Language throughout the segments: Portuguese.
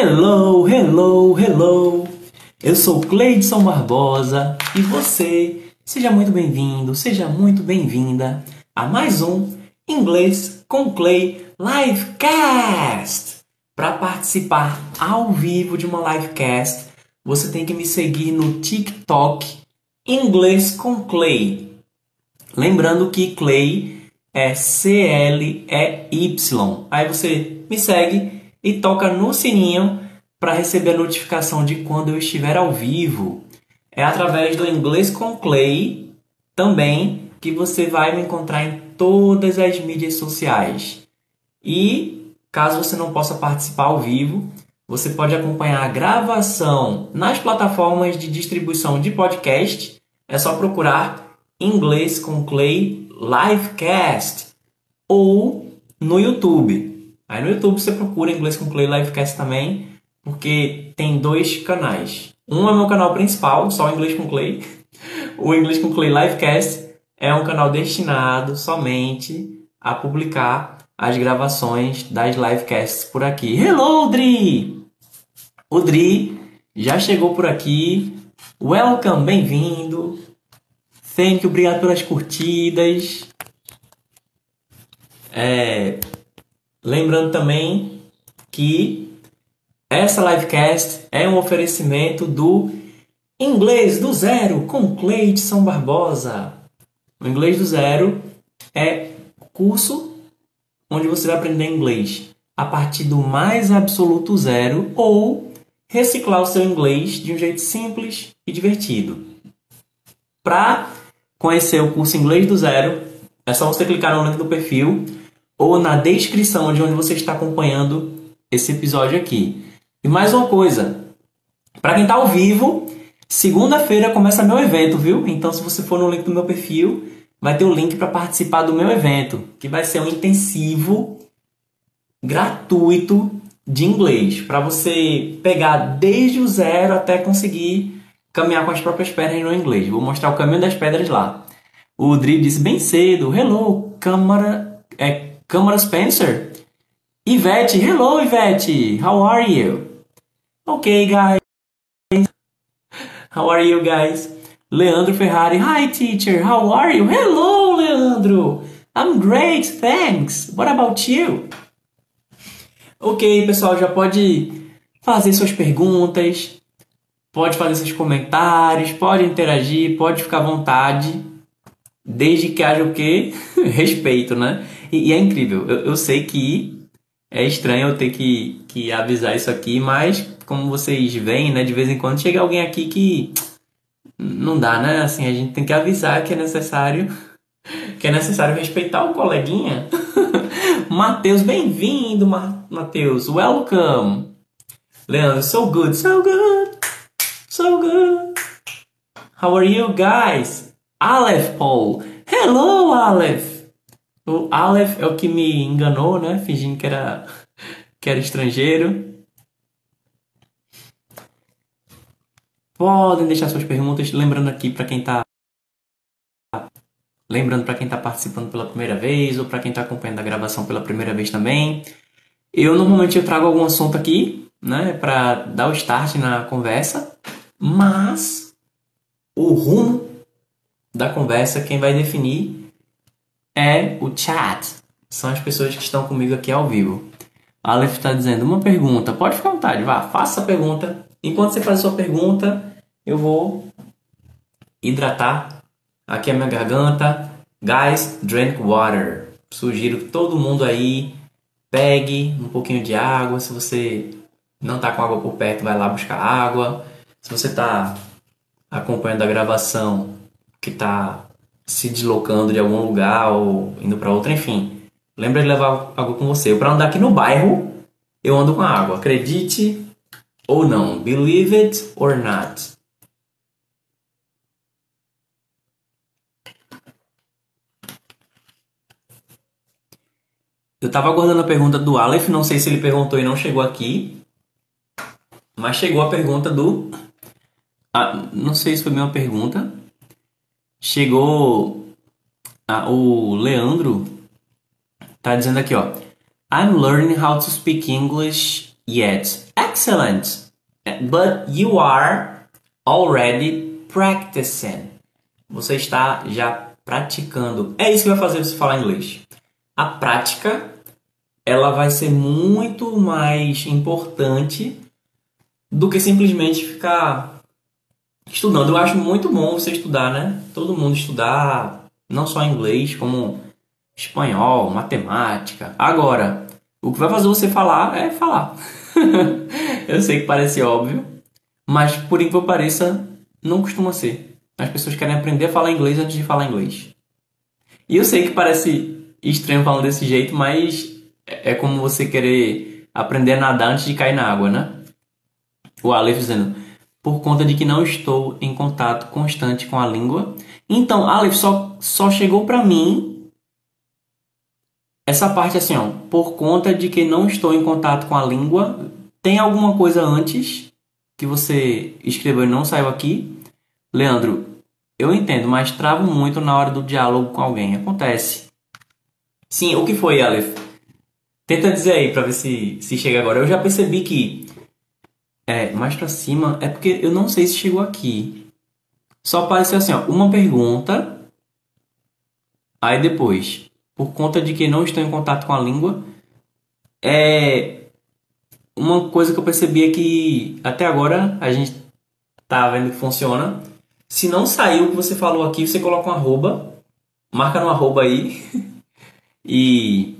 Hello, hello, hello! Eu sou Cleidson Barbosa e você, seja muito bem-vindo, seja muito bem-vinda a mais um Inglês com Clay Livecast! Para participar ao vivo de uma livecast, você tem que me seguir no TikTok Inglês com Clay. Lembrando que Clay é C-L-E-Y. Aí você me segue e toca no sininho para receber a notificação de quando eu estiver ao vivo. É através do Inglês com Clay também que você vai me encontrar em todas as mídias sociais. E caso você não possa participar ao vivo, você pode acompanhar a gravação nas plataformas de distribuição de podcast. É só procurar Inglês com Clay Livecast ou no YouTube. Aí no YouTube você procura Inglês com Clay Livecast também, porque tem dois canais. Um é meu canal principal, só Inglês com Clay. O Inglês com Clay Livecast é um canal destinado somente a publicar as gravações das livecasts por aqui. Hello, Dri! O Dri já chegou por aqui. Welcome, bem-vindo. Thank you, obrigado pelas curtidas. É, Lembrando também que essa livecast é um oferecimento do Inglês do Zero com Cleidson Barbosa. O Inglês do Zero é curso onde você vai aprender inglês a partir do mais absoluto zero ou reciclar o seu inglês de um jeito simples e divertido. Para conhecer o curso Inglês do Zero, é só você clicar no link do perfil ou na descrição de onde você está acompanhando esse episódio aqui. E mais uma coisa, para quem está ao vivo, segunda-feira começa meu evento, viu? Então, se você for no link do meu perfil, vai ter o link para participar do meu evento, que vai ser um intensivo gratuito de inglês, para você pegar desde o zero até conseguir caminhar com as próprias pernas no inglês. Vou mostrar o caminho das pedras lá. O Dri disse bem cedo: Hello, câmara. É, Câmara Spencer. Ivete, hello Ivete, how are you? Okay, guys. How are you guys? Leandro Ferrari, hi teacher, how are you? Hello, Leandro. I'm great, thanks. What about you? Ok, pessoal, já pode fazer suas perguntas, pode fazer seus comentários, pode interagir, pode ficar à vontade, desde que haja o quê? Respeito, né? E, e é incrível. Eu, eu, sei que é estranho eu ter que, que avisar isso aqui, mas como vocês veem, né, de vez em quando chega alguém aqui que não dá, né? Assim, a gente tem que avisar que é necessário que é necessário respeitar o coleguinha. Matheus, bem-vindo, Matheus. Welcome. Leandro, so good, so good, so good. How are you guys? Aleph Paul. Hello, Aleph. O Aleph é o que me enganou, né? Fingindo que era, que era estrangeiro. Podem deixar suas perguntas, lembrando aqui para quem está lembrando para quem está participando pela primeira vez ou para quem está acompanhando a gravação pela primeira vez também. Eu normalmente eu trago algum assunto aqui, né, para dar o start na conversa, mas o rumo da conversa quem vai definir é o chat. São as pessoas que estão comigo aqui ao vivo. Aleph está dizendo uma pergunta. Pode ficar à vontade, vá, faça a pergunta. Enquanto você faz a sua pergunta, eu vou hidratar aqui a minha garganta. Guys, drink water. Sugiro que todo mundo aí pegue um pouquinho de água. Se você não está com água por perto, vai lá buscar água. Se você está acompanhando a gravação que está se deslocando de algum lugar ou indo para outro, enfim. Lembra de levar água com você. Para andar aqui no bairro, eu ando com água. Acredite ou não. Believe it or not. Eu estava aguardando a pergunta do Aleph, não sei se ele perguntou e não chegou aqui. Mas chegou a pergunta do. Ah, não sei se foi minha pergunta. Chegou o Leandro tá dizendo aqui, ó. I'm learning how to speak English yet. excellent. But you are already practicing. Você está já praticando. É isso que vai fazer você falar inglês. A prática ela vai ser muito mais importante do que simplesmente ficar estudando. Eu acho muito bom você estudar, né? Todo mundo estudar, não só inglês, como espanhol, matemática. Agora, o que vai fazer você falar é falar. eu sei que parece óbvio, mas por incrível que pareça, não costuma ser. As pessoas querem aprender a falar inglês antes de falar inglês. E eu sei que parece estranho falando desse jeito, mas é como você querer aprender a nadar antes de cair na água, né? O Aleph dizendo, por conta de que não estou em contato constante com a língua. Então, Aleph só, só chegou para mim essa parte assim, ó, por conta de que não estou em contato com a língua. Tem alguma coisa antes que você escreveu e não saiu aqui? Leandro, eu entendo, mas travo muito na hora do diálogo com alguém. Acontece. Sim, o que foi, Aleph? Tenta dizer aí pra ver se, se chega agora. Eu já percebi que é, mais pra cima é porque eu não sei se chegou aqui. Só apareceu assim, ó, uma pergunta. Aí depois, por conta de que não estou em contato com a língua, é uma coisa que eu percebi é que até agora a gente tá vendo que funciona. Se não saiu o que você falou aqui, você coloca um arroba, marca no arroba aí e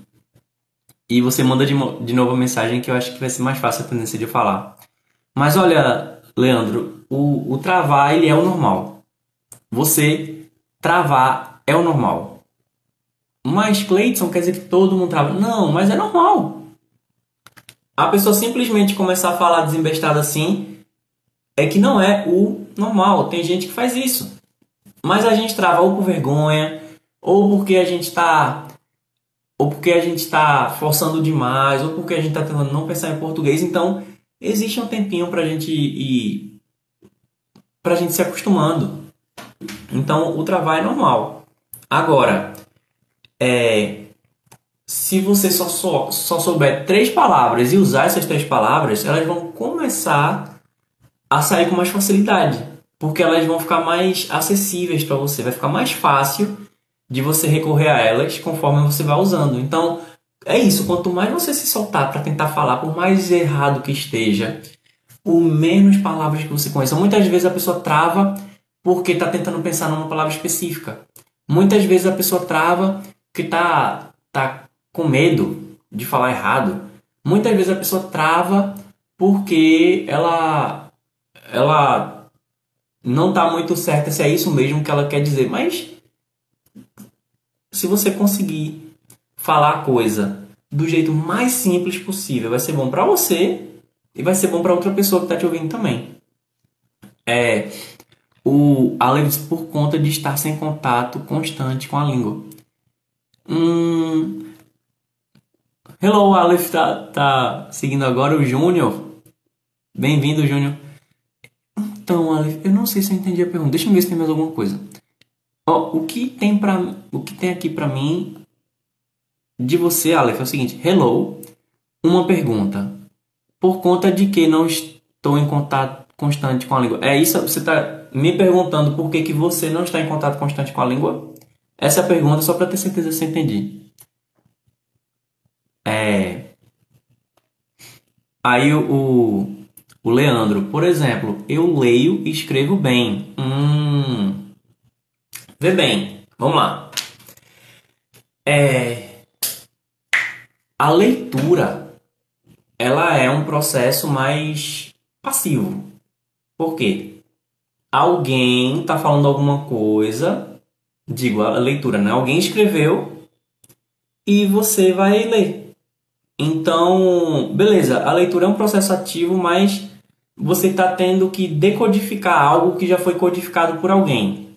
e você manda de, de novo a mensagem que eu acho que vai ser mais fácil a tendência de falar. Mas olha, Leandro, o, o travar ele é o normal. Você travar é o normal. Mas Cleiton quer dizer que todo mundo trava. Não, mas é normal. A pessoa simplesmente começar a falar desembestado assim é que não é o normal. Tem gente que faz isso. Mas a gente trava ou por vergonha, ou porque a gente está ou porque a gente está forçando demais, ou porque a gente está tentando não pensar em português. Então, existe um tempinho para a gente ir para a gente se acostumando. Então o travar é normal. Agora, é, se você só, só, só souber três palavras e usar essas três palavras, elas vão começar a sair com mais facilidade, porque elas vão ficar mais acessíveis para você, vai ficar mais fácil de você recorrer a elas conforme você vai usando. Então, é isso, quanto mais você se soltar para tentar falar, por mais errado que esteja, o menos palavras que você conheça. Muitas vezes a pessoa trava porque está tentando pensar numa palavra específica. Muitas vezes a pessoa trava porque está tá com medo de falar errado. Muitas vezes a pessoa trava porque ela ela não está muito certa se é isso mesmo que ela quer dizer. Mas se você conseguir falar a coisa do jeito mais simples possível. Vai ser bom para você e vai ser bom para outra pessoa que está te ouvindo também. É, o Alex, por conta de estar sem contato constante com a língua. Hum, hello, Aleph tá, tá seguindo agora o Júnior. Bem-vindo, Júnior. Então, Aleph, eu não sei se eu entendi a pergunta. Deixa eu ver se tem mais alguma coisa. Ó, o que tem para o que tem aqui para mim de você, Aleph, é o seguinte: Hello, uma pergunta. Por conta de que não estou em contato constante com a língua? É isso? Você está me perguntando por que, que você não está em contato constante com a língua? Essa é a pergunta, só para ter certeza se eu entendi. É. Aí o, o Leandro, por exemplo, eu leio e escrevo bem. Hum. Vê bem, vamos lá. É, a leitura ela é um processo mais passivo. Por quê? Alguém está falando alguma coisa, digo, a leitura, né? Alguém escreveu e você vai ler. Então, beleza, a leitura é um processo ativo, mas você está tendo que decodificar algo que já foi codificado por alguém.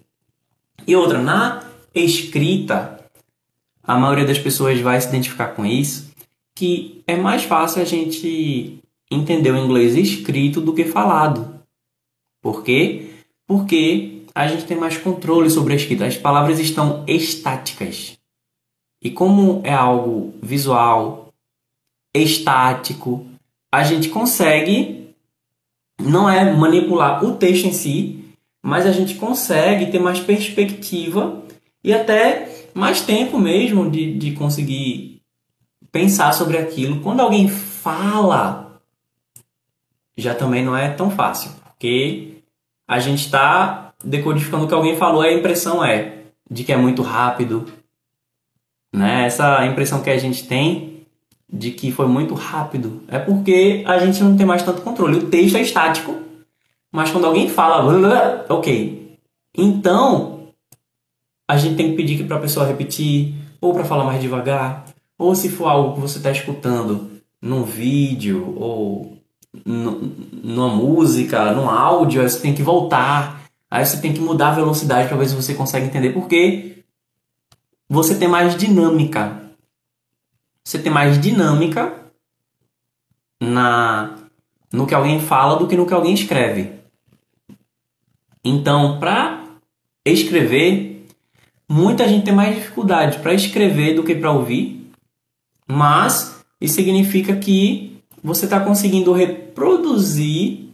E outra, na escrita, a maioria das pessoas vai se identificar com isso que é mais fácil a gente entender o inglês escrito do que falado. Por quê? Porque a gente tem mais controle sobre a escrita. As palavras estão estáticas. E como é algo visual, estático, a gente consegue, não é manipular o texto em si, mas a gente consegue ter mais perspectiva e até mais tempo mesmo de, de conseguir pensar sobre aquilo. Quando alguém fala, já também não é tão fácil, porque a gente está decodificando o que alguém falou, a impressão é de que é muito rápido, né? Essa impressão que a gente tem de que foi muito rápido é porque a gente não tem mais tanto controle. O texto é estático, mas quando alguém fala, ok. Então, a gente tem que pedir para a pessoa repetir, ou para falar mais devagar, ou se for algo que você está escutando num vídeo, ou numa música, num áudio, aí você tem que voltar, aí você tem que mudar a velocidade para ver se você consegue entender, porque você tem mais dinâmica. Você tem mais dinâmica na no que alguém fala do que no que alguém escreve. Então, para escrever, muita gente tem mais dificuldade para escrever do que para ouvir, mas isso significa que você está conseguindo reproduzir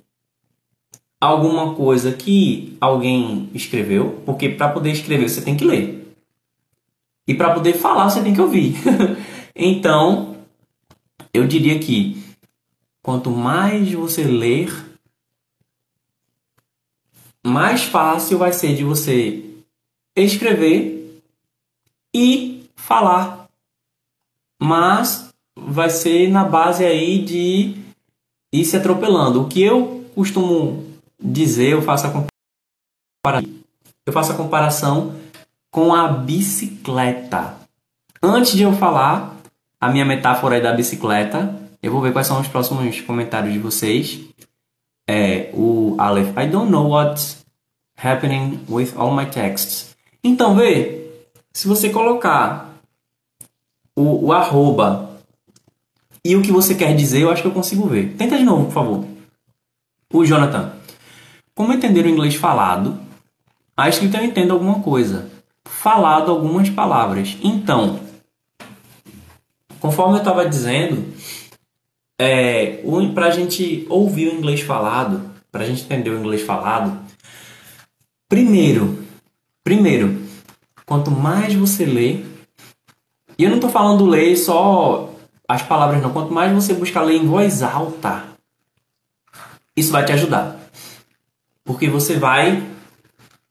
alguma coisa que alguém escreveu, porque para poder escrever você tem que ler. E para poder falar você tem que ouvir. então, eu diria que quanto mais você ler, mais fácil vai ser de você escrever e falar. Mas vai ser na base aí de ir se atropelando. O que eu costumo dizer, eu faço a comparação, eu faço a comparação com a bicicleta. Antes de eu falar a minha metáfora é da bicicleta, eu vou ver quais são os próximos comentários de vocês. É o Aleph, I don't know what's happening with all my texts. Então, vê, se você colocar o, o arroba e o que você quer dizer, eu acho que eu consigo ver. Tenta de novo, por favor. O Jonathan. Como entender o inglês falado? A escrita eu entendo alguma coisa. Falado algumas palavras. Então, conforme eu estava dizendo, é, para a gente ouvir o inglês falado, para a gente entender o inglês falado, primeiro, primeiro, quanto mais você lê, e eu não estou falando ler só as palavras não, quanto mais você buscar ler em voz alta, isso vai te ajudar. Porque você vai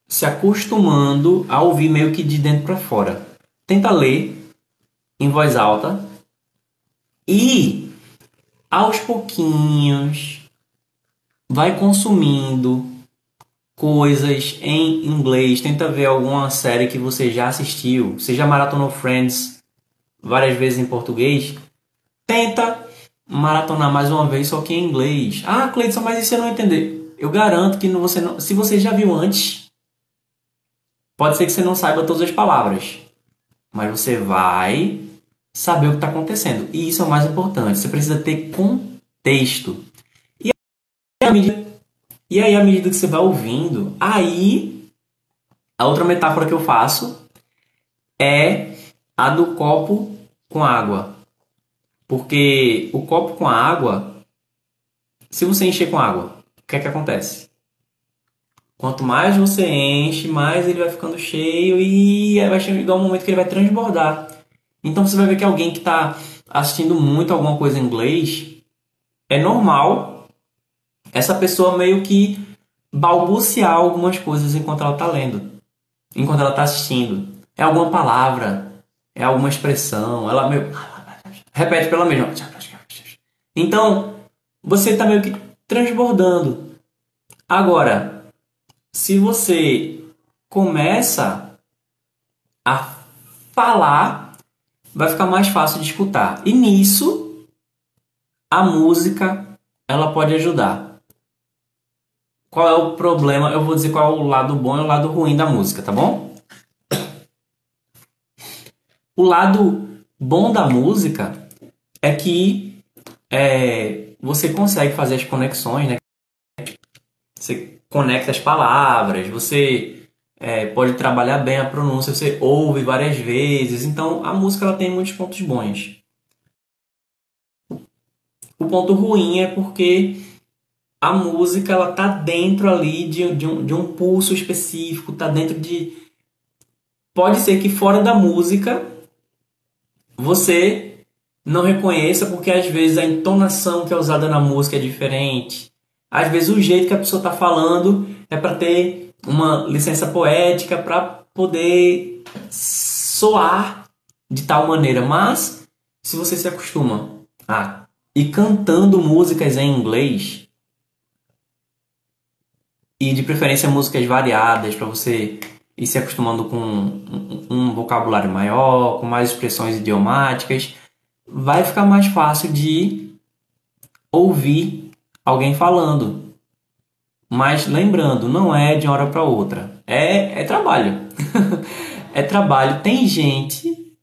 se acostumando a ouvir meio que de dentro para fora. Tenta ler em voz alta e aos pouquinhos vai consumindo coisas em inglês, tenta ver alguma série que você já assistiu, seja maratonou Friends várias vezes em português, tenta maratonar mais uma vez só que em inglês. Ah, Cleiton, mas e você não entender? Eu garanto que você não, se você já viu antes, pode ser que você não saiba todas as palavras, mas você vai saber o que está acontecendo. E isso é o mais importante. Você precisa ter contexto. E aí, medida, e aí, à medida que você vai ouvindo, aí a outra metáfora que eu faço é a do copo com água. Porque o copo com água, se você encher com água, o que é que acontece? Quanto mais você enche, mais ele vai ficando cheio e vai chegar um momento que ele vai transbordar. Então você vai ver que alguém que está assistindo muito alguma coisa em inglês, é normal essa pessoa meio que balbuciar algumas coisas enquanto ela está lendo, enquanto ela está assistindo. É alguma palavra, é alguma expressão, ela meio... repete pela mesma. Então, você está meio que transbordando. Agora, se você começa a falar vai ficar mais fácil de escutar. E nisso, a música ela pode ajudar. Qual é o problema? Eu vou dizer qual é o lado bom e o lado ruim da música, tá bom? O lado bom da música é que é, você consegue fazer as conexões, né? Você conecta as palavras, você é, pode trabalhar bem a pronúncia, você ouve várias vezes. Então a música ela tem muitos pontos bons. O ponto ruim é porque a música ela tá dentro ali de, de, um, de um pulso específico, tá dentro de. Pode ser que fora da música você não reconheça, porque às vezes a entonação que é usada na música é diferente. Às vezes o jeito que a pessoa está falando é para ter uma licença poética, para poder soar de tal maneira. Mas se você se acostuma a ir cantando músicas em inglês, e de preferência músicas variadas para você ir se acostumando com um, um, vocabulário maior, com mais expressões idiomáticas, vai ficar mais fácil de ouvir alguém falando. Mas lembrando, não é de uma hora para outra. É, é trabalho. é trabalho. Tem gente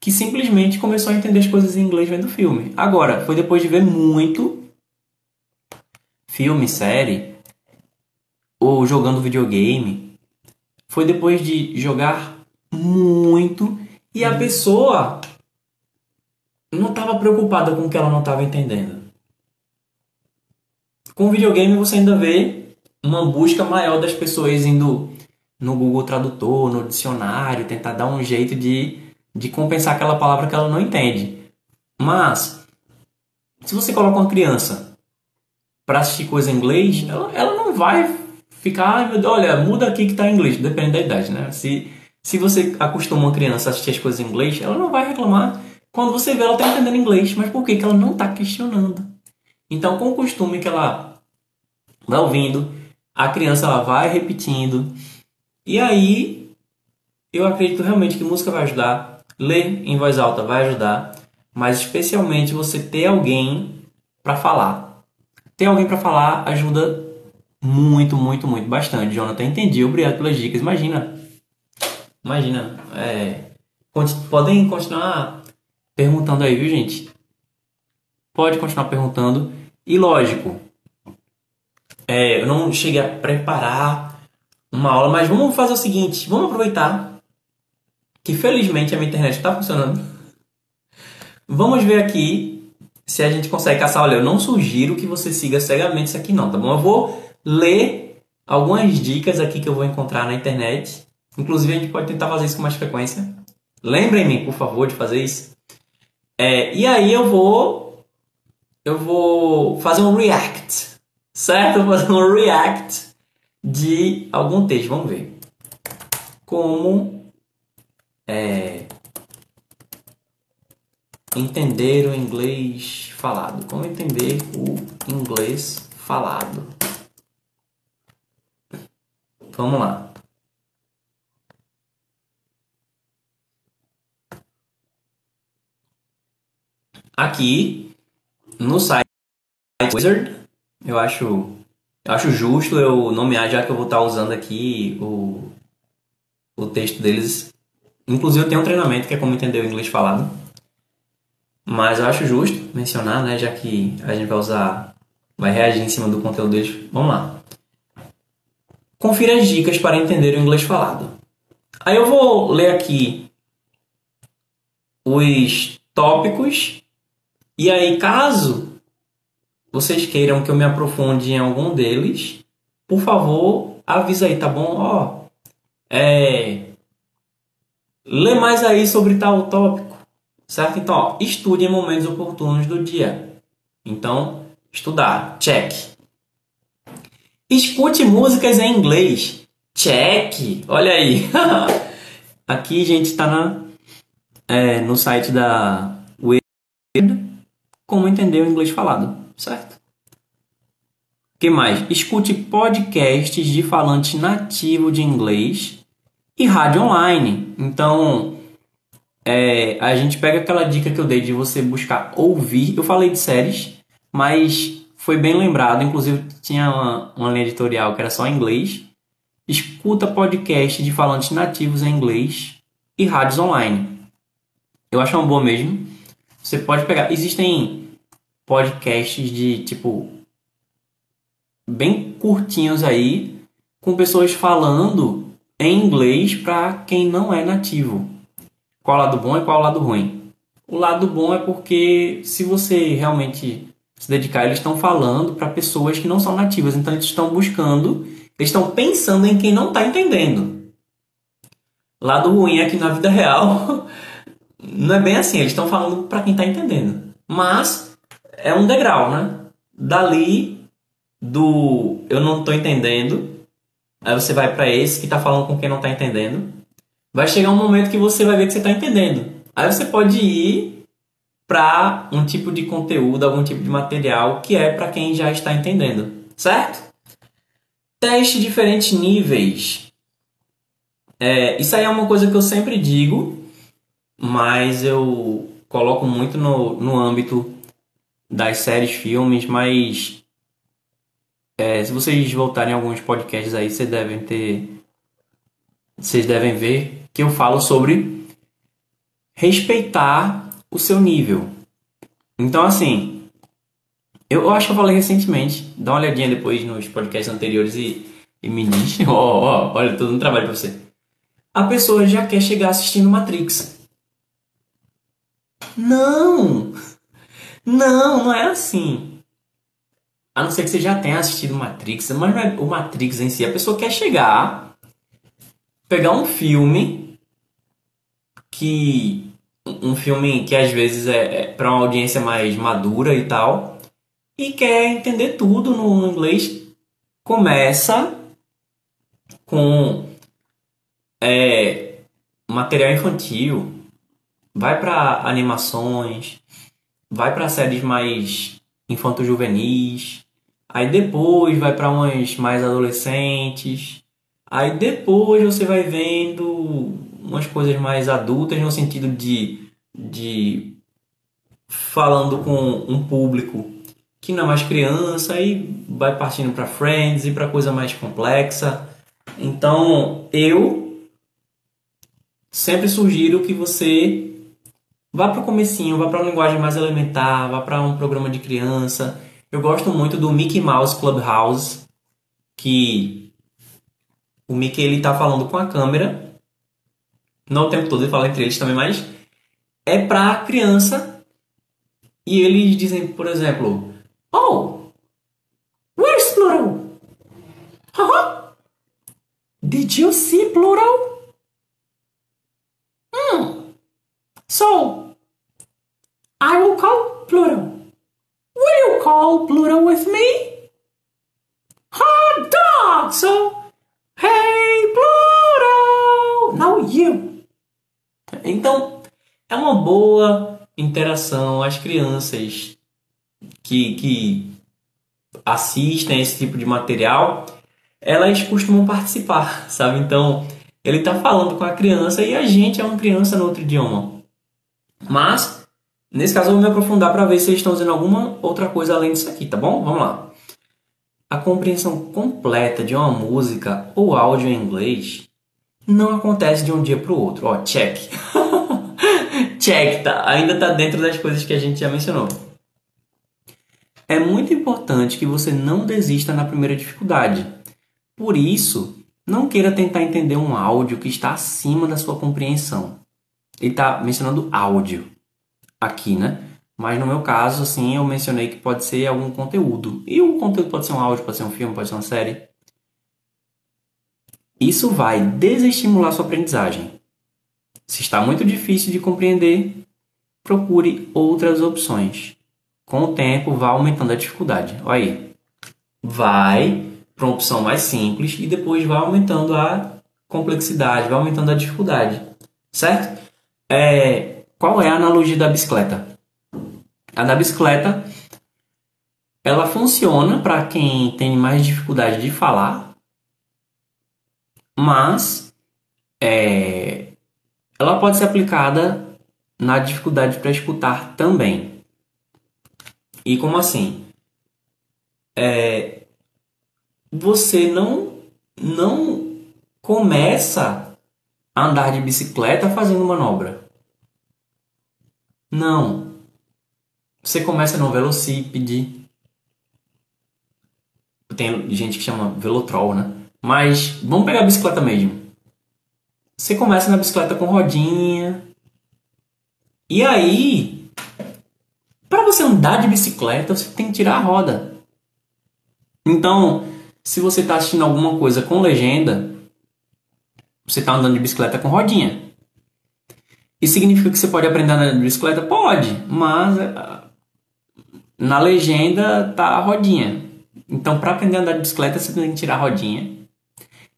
que simplesmente começou a entender as coisas em inglês vendo filme. Agora, foi depois de ver muito filme, série, ou jogando videogame, foi depois de jogar muito e a pessoa não estava preocupada com o que ela não estava entendendo. Com o videogame você ainda vê uma busca maior das pessoas indo no Google Tradutor, no dicionário, tentar dar um jeito de, de compensar aquela palavra que ela não entende. Mas, se você coloca uma criança para assistir coisa em inglês, ela, ela não vai ficar, Deus, olha, muda aqui que está em inglês, depende da idade, né? Se, se você acostuma uma criança a assistir as coisas em inglês, ela não vai reclamar quando você vê ela está entendendo inglês, mas por que, que ela não está questionando? Então, com o costume que ela vai ouvindo, a criança ela vai repetindo, e aí eu acredito realmente que música vai ajudar, ler em voz alta vai ajudar, mas especialmente você ter alguém para falar. Ter alguém para falar ajuda muito, muito, muito, bastante. Jonathan, entendi. Obrigado pelas dicas. Imagina. Imagina. É, podem continuar perguntando aí, viu, gente? Pode continuar perguntando. E lógico, é, eu não cheguei a preparar uma aula, mas vamos fazer o seguinte: vamos aproveitar que felizmente a minha internet está funcionando. Vamos ver aqui se a gente consegue caçar. Olha, eu não sugiro que você siga cegamente isso aqui, não, tá bom? Eu vou ler algumas dicas aqui que eu vou encontrar na internet. Inclusive, a gente pode tentar fazer isso com mais frequência. Lembrem-me, por favor, de fazer isso. É, e aí eu vou eu vou fazer um react, certo? Eu vou fazer um react de algum texto. Vamos ver. Como é, entender o inglês falado. Como entender o inglês falado. Vamos lá. Aqui no site Wizard, eu acho, acho justo eu nomear, já que eu vou estar usando aqui o, o texto deles. Inclusive, eu tenho um treinamento que é como entender o inglês falado. Mas eu acho justo mencionar, né, já que a gente vai usar, vai reagir em cima do conteúdo deles. Vamos lá. Confira as dicas para entender o inglês falado. Aí eu vou ler aqui os tópicos e aí caso vocês queiram que eu me aprofunde em algum deles, por favor, avisa aí, tá bom? Ó, é, lê mais aí sobre tal tópico, certo? Então, ó, estude em momentos oportunos do dia. Então, estudar, check. Escute músicas em inglês. Check! Olha aí. Aqui gente está é, no site da Weird como entender o inglês falado, certo? que mais? Escute podcasts de falante nativo de inglês e rádio online. Então, é, a gente pega aquela dica que eu dei de você buscar ouvir. Eu falei de séries, mas foi bem lembrado, inclusive tinha uma, uma linha editorial que era só em inglês. Escuta podcast de falantes nativos em inglês e rádios online. Eu acho uma boa mesmo. Você pode pegar. Existem podcasts de tipo bem curtinhos aí com pessoas falando em inglês para quem não é nativo. Qual o lado bom e qual o lado ruim? O lado bom é porque se você realmente se dedicar, eles estão falando para pessoas que não são nativas, então eles estão buscando, eles estão pensando em quem não está entendendo. Lado ruim é que na vida real não é bem assim, eles estão falando para quem está entendendo. Mas é um degrau, né? Dali do eu não estou entendendo, aí você vai para esse que está falando com quem não está entendendo. Vai chegar um momento que você vai ver que você está entendendo. Aí você pode ir para um tipo de conteúdo, algum tipo de material que é para quem já está entendendo, certo? Teste diferentes níveis. É, isso aí é uma coisa que eu sempre digo, mas eu coloco muito no, no âmbito das séries, filmes, mas é, se vocês voltarem a alguns podcasts aí, vocês devem ter. Vocês devem ver que eu falo sobre respeitar o seu nível. Então, assim, eu, acho que eu falei recentemente, dá uma olhadinha depois nos podcasts anteriores e, e me diz: ó, oh, oh, olha, todo um trabalho pra você. A pessoa já quer chegar assistindo Matrix. Não! Não, não é assim. A não ser que você já tenha assistido Matrix, mas não é o Matrix em si. A pessoa quer chegar, pegar um filme que. Um filme que às vezes é, é para uma audiência mais madura e tal, e quer entender tudo no, no inglês. Começa com é, material infantil, vai para animações, vai para séries mais infanto-juvenis, aí depois vai para umas mais adolescentes, aí depois você vai vendo umas coisas mais adultas no sentido de, de falando com um público que não é mais criança, aí vai partindo para Friends e para coisa mais complexa. Então eu sempre sugiro que você Vá para o comecinho, vá para uma linguagem mais elementar, vá para um programa de criança. Eu gosto muito do Mickey Mouse Clubhouse, que o Mickey ele tá falando com a câmera, não o tempo todo, ele fala entre eles também, mas é para criança. E eles dizem, por exemplo, Oh, where's Plural? Haha. Did you see Plural? So, I will call Pluto. Will you call Pluto with me? Hot dog! So, hey Pluto! Now you! Então, é uma boa interação. As crianças que, que assistem esse tipo de material, elas costumam participar, sabe? Então, ele está falando com a criança e a gente é uma criança no outro idioma. Mas, nesse caso, eu vou me aprofundar para ver se eles estão usando alguma outra coisa além disso aqui, tá bom? Vamos lá. A compreensão completa de uma música ou áudio em inglês não acontece de um dia para o outro. Ó, check. check, tá? Ainda tá dentro das coisas que a gente já mencionou. É muito importante que você não desista na primeira dificuldade. Por isso, não queira tentar entender um áudio que está acima da sua compreensão ele está mencionando áudio aqui, né? Mas no meu caso, assim, eu mencionei que pode ser algum conteúdo. E o conteúdo pode ser um áudio, pode ser um filme, pode ser uma série. Isso vai desestimular sua aprendizagem. Se está muito difícil de compreender, procure outras opções. Com o tempo, vá aumentando a dificuldade. Olha aí. Vai para uma opção mais simples e depois vai aumentando a complexidade, vai aumentando a dificuldade. Certo? é, qual é a analogia da bicicleta? A da bicicleta ela funciona para quem tem mais dificuldade de falar, mas é, ela pode ser aplicada na dificuldade para escutar também. E como assim? É, você não não começa andar de bicicleta fazendo manobra. Não. Você começa no velocípede. Tem gente que chama velotrol, né? Mas vamos pegar a bicicleta mesmo. Você começa na bicicleta com rodinha. E aí, para você andar de bicicleta, você tem que tirar a roda. Então, se você está assistindo alguma coisa com legenda, você está andando de bicicleta com rodinha. Isso significa que você pode aprender a andar de bicicleta? Pode, mas eh, na legenda tá a rodinha. Então, para aprender a andar de bicicleta, você tem que tirar a rodinha.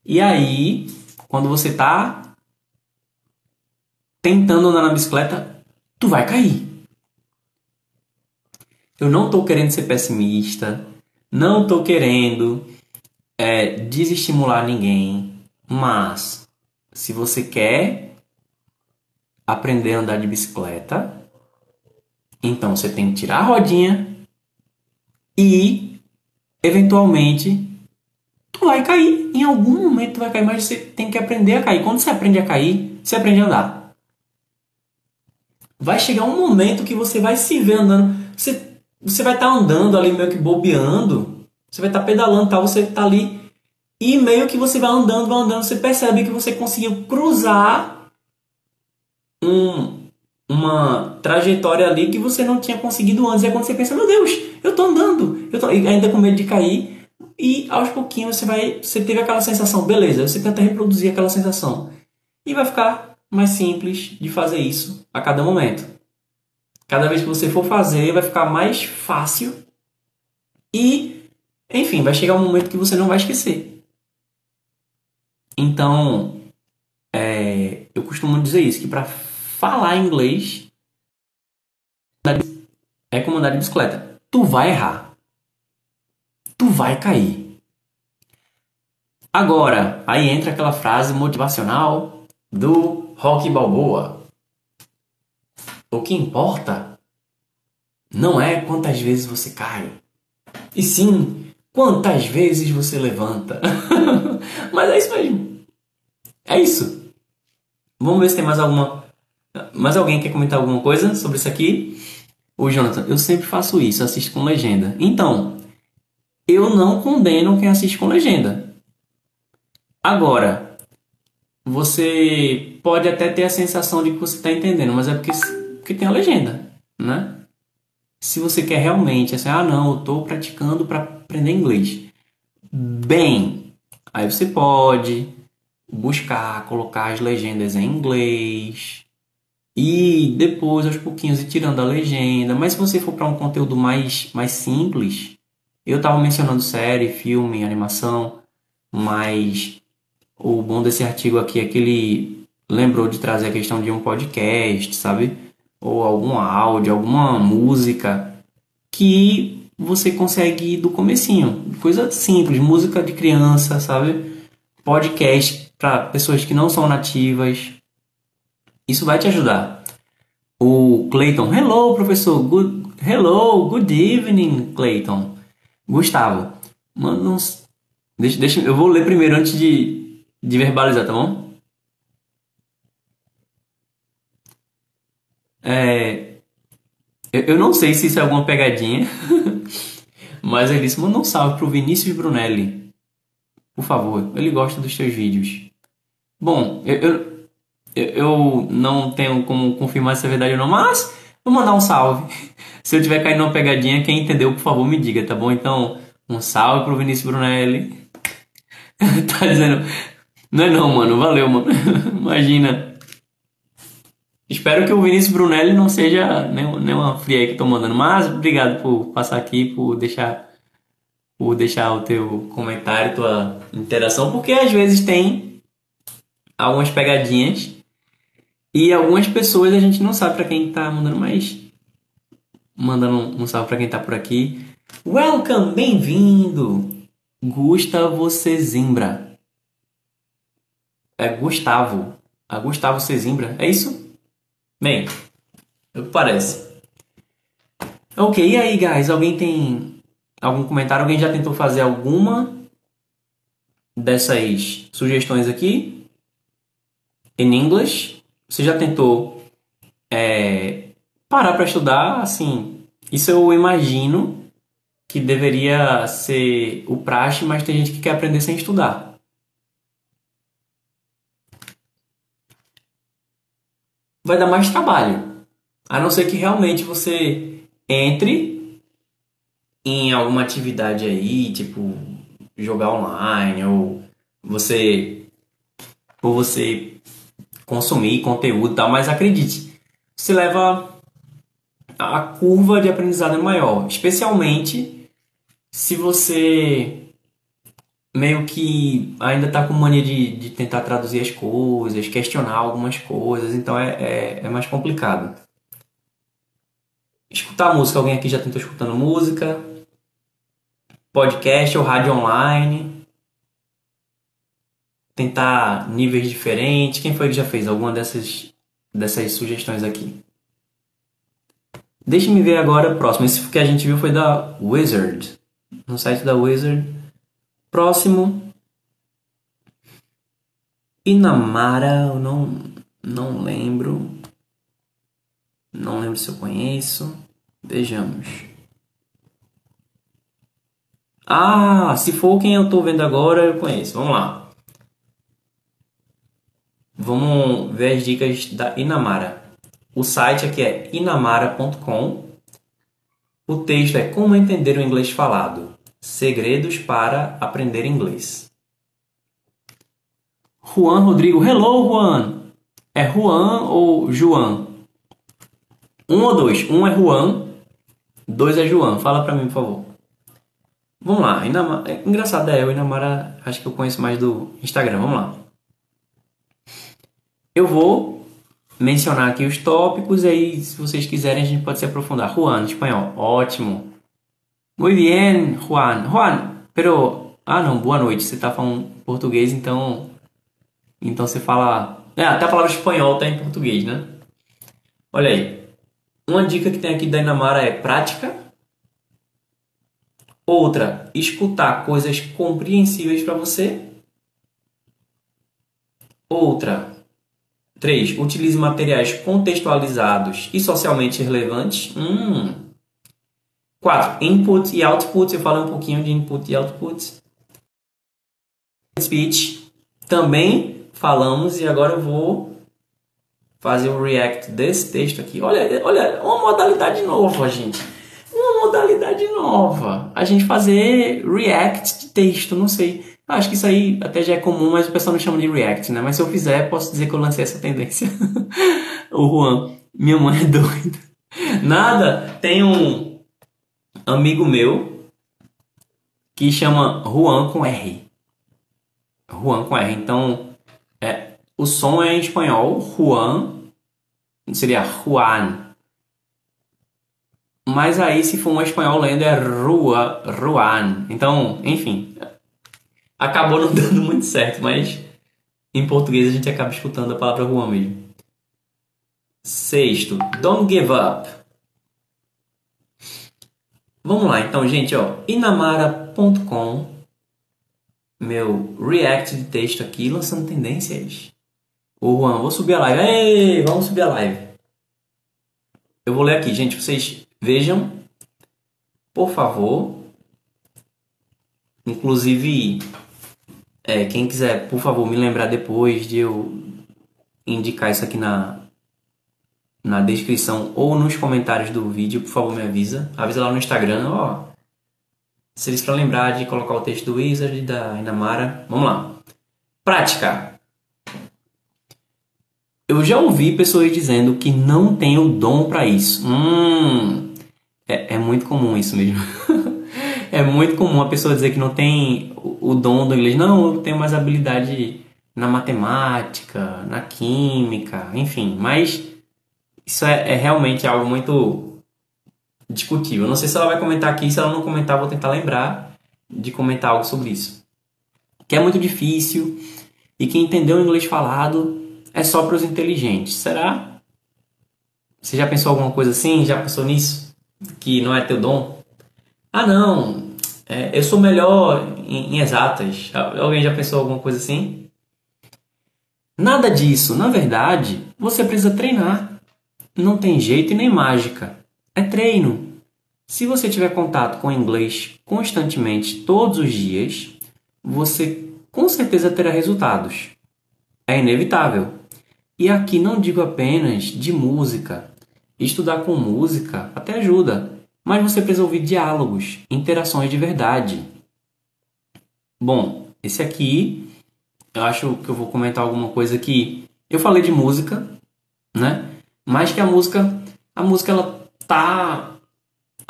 E aí, quando você está tentando andar na bicicleta, tu vai cair. Eu não estou querendo ser pessimista, não estou querendo é, desestimular ninguém, mas se você quer aprender a andar de bicicleta, então você tem que tirar a rodinha e eventualmente tu vai cair. Em algum momento tu vai cair, mas você tem que aprender a cair. Quando você aprende a cair, você aprende a andar. Vai chegar um momento que você vai se ver andando. Você, você vai estar tá andando ali meio que bobeando. Você vai estar tá pedalando, tá? você está ali. E meio que você vai andando, vai andando, você percebe que você conseguiu cruzar um, uma trajetória ali que você não tinha conseguido antes. E é quando você pensa, meu Deus, eu tô andando, eu tô ainda com medo de cair. E aos pouquinhos você vai, você teve aquela sensação, beleza, você tenta reproduzir aquela sensação. E vai ficar mais simples de fazer isso a cada momento. Cada vez que você for fazer, vai ficar mais fácil. E, enfim, vai chegar um momento que você não vai esquecer. Então, é, eu costumo dizer isso, que para falar inglês é como andar de bicicleta. Tu vai errar. Tu vai cair. Agora, aí entra aquela frase motivacional do Rock Balboa. O que importa não é quantas vezes você cai, e sim quantas vezes você levanta. Mas é isso mesmo. É isso. Vamos ver se tem mais alguma mais alguém quer comentar alguma coisa sobre isso aqui? Ô Jonathan, eu sempre faço isso, assisto com legenda. Então, eu não condeno quem assiste com legenda. Agora, você pode até ter a sensação de que você está entendendo, mas é porque, porque tem a legenda, né? Se você quer realmente, assim, ah não, eu estou praticando para aprender inglês. Bem, aí você pode buscar, colocar as legendas em inglês, e depois, aos pouquinhos, ir tirando a legenda. Mas se você for para um conteúdo mais, mais simples, eu estava mencionando série, filme, animação, mas o bom desse artigo aqui é que ele lembrou de trazer a questão de um podcast, sabe? Ou algum áudio, alguma música que você consegue ir do comecinho. Coisa simples, música de criança, sabe? Podcast para pessoas que não são nativas, isso vai te ajudar. O Clayton, hello professor, good, hello, good evening, Clayton. Gustavo, manda uns. Deixa, deixa, eu vou ler primeiro antes de, de verbalizar, tá bom? É, eu, eu não sei se isso é alguma pegadinha, mas ele disse: manda um salve pro Vinícius Brunelli. Por favor, ele gosta dos teus vídeos. Bom, eu, eu eu não tenho como confirmar se é verdade ou não, mas vou mandar um salve. Se eu tiver caindo numa pegadinha, quem entendeu, por favor, me diga, tá bom? Então, um salve pro Vinícius Brunelli. tá dizendo. Não é não, mano. Valeu, mano. Imagina. Espero que o Vinícius Brunelli não seja nenhuma fria aí que eu tô mandando. Mas obrigado por passar aqui, por deixar, por deixar o teu comentário, tua interação, porque às vezes tem algumas pegadinhas e algumas pessoas a gente não sabe para quem tá mandando mais. Mandando um salve para quem tá por aqui. Welcome, bem-vindo! Gustavo Cezimbra. É Gustavo. A Gustavo Cezimbra, é isso? Bem, é o que parece. Ok, e aí, guys? Alguém tem algum comentário? Alguém já tentou fazer alguma dessas sugestões aqui? Em inglês? Você já tentou é, parar para estudar? Assim, isso eu imagino que deveria ser o praxe, mas tem gente que quer aprender sem estudar. Vai dar mais trabalho. A não ser que realmente você entre em alguma atividade aí, tipo jogar online ou você ou você consumir conteúdo e tal, mas acredite, se leva a curva de aprendizado é maior, especialmente se você meio que ainda está com mania de, de tentar traduzir as coisas, questionar algumas coisas, então é, é, é mais complicado. Escutar música, alguém aqui já tentou escutando música? Podcast ou rádio online? Tentar níveis diferentes? Quem foi que já fez alguma dessas, dessas sugestões aqui? Deixa me ver agora próximo. Esse que a gente viu foi da Wizard. No site da Wizard Próximo. Inamara, eu não, não lembro. Não lembro se eu conheço. Vejamos. Ah, se for quem eu estou vendo agora, eu conheço. Vamos lá. Vamos ver as dicas da Inamara. O site aqui é inamara.com. O texto é Como entender o inglês falado. Segredos para aprender inglês. Juan Rodrigo. Hello, Juan. É Juan ou João? Um ou dois? Um é Juan, dois é João. Fala pra mim, por favor. Vamos lá. Inamara... É engraçado, é, eu Inamara acho que eu conheço mais do Instagram. Vamos lá. Eu vou mencionar aqui os tópicos, aí se vocês quiserem a gente pode se aprofundar. Juan, espanhol. Ótimo. Muy bien, Juan. Juan, pero. Ah, não, boa noite. Você tá falando português, então. Então você fala. É, até a palavra espanhol tá em português, né? Olha aí. Uma dica que tem aqui da Inamara é prática. Outra, escutar coisas compreensíveis para você. Outra, três, utilize materiais contextualizados e socialmente relevantes. Hum, 4. Input e output. Eu falei um pouquinho de input e output. Speech. Também falamos e agora eu vou fazer o react desse texto aqui. Olha, olha, uma modalidade nova, gente. Uma modalidade nova. A gente fazer react de texto, não sei. Acho que isso aí até já é comum, mas o pessoal não chama de react, né? Mas se eu fizer, posso dizer que eu lancei essa tendência. o Juan, minha mãe é doida. Nada, tem um amigo meu que chama Juan com R. Juan com R. Então, é, o som é em espanhol, Juan, seria Juan. Mas aí, se for um espanhol lendo, é Rua, Juan. Então, enfim, acabou não dando muito certo, mas em português a gente acaba escutando a palavra Juan mesmo. Sexto, don't give up. Vamos lá, então, gente, ó, inamara.com, meu react de texto aqui, lançando tendências. Ô, Juan, vou subir a live. Ei, vamos subir a live. Eu vou ler aqui, gente, vocês vejam, por favor. Inclusive, é, quem quiser, por favor, me lembrar depois de eu indicar isso aqui na, na descrição ou nos comentários do vídeo, por favor, me avisa. Avisa lá no Instagram, ó. Se eles para lembrar de colocar o texto do Wizard e da Inamara. Vamos lá. Prática. Eu já ouvi pessoas dizendo que não tem o dom para isso. Hum, é, é, muito comum isso mesmo. é muito comum a pessoa dizer que não tem o, dom do inglês. Não, eu tenho mais habilidade na matemática, na química, enfim. Mas isso é, é realmente algo muito discutível. Não sei se ela vai comentar aqui, se ela não comentar, vou tentar lembrar de comentar algo sobre isso. Que é muito difícil e que entender o inglês falado é só para os inteligentes. Será? Você já pensou alguma coisa assim? Já pensou nisso? Que não é teu dom? Ah, não, é, eu sou melhor em, em exatas. Alguém já pensou alguma coisa assim? Nada disso. Na verdade, você precisa treinar. Não tem jeito e nem mágica. É treino. Se você tiver contato com inglês constantemente todos os dias, você com certeza terá resultados. É inevitável. E aqui não digo apenas de música. estudar com música até ajuda, mas você precisa ouvir diálogos, interações de verdade. Bom, esse aqui, eu acho que eu vou comentar alguma coisa que eu falei de música, né? Mas que a música, a música ela tá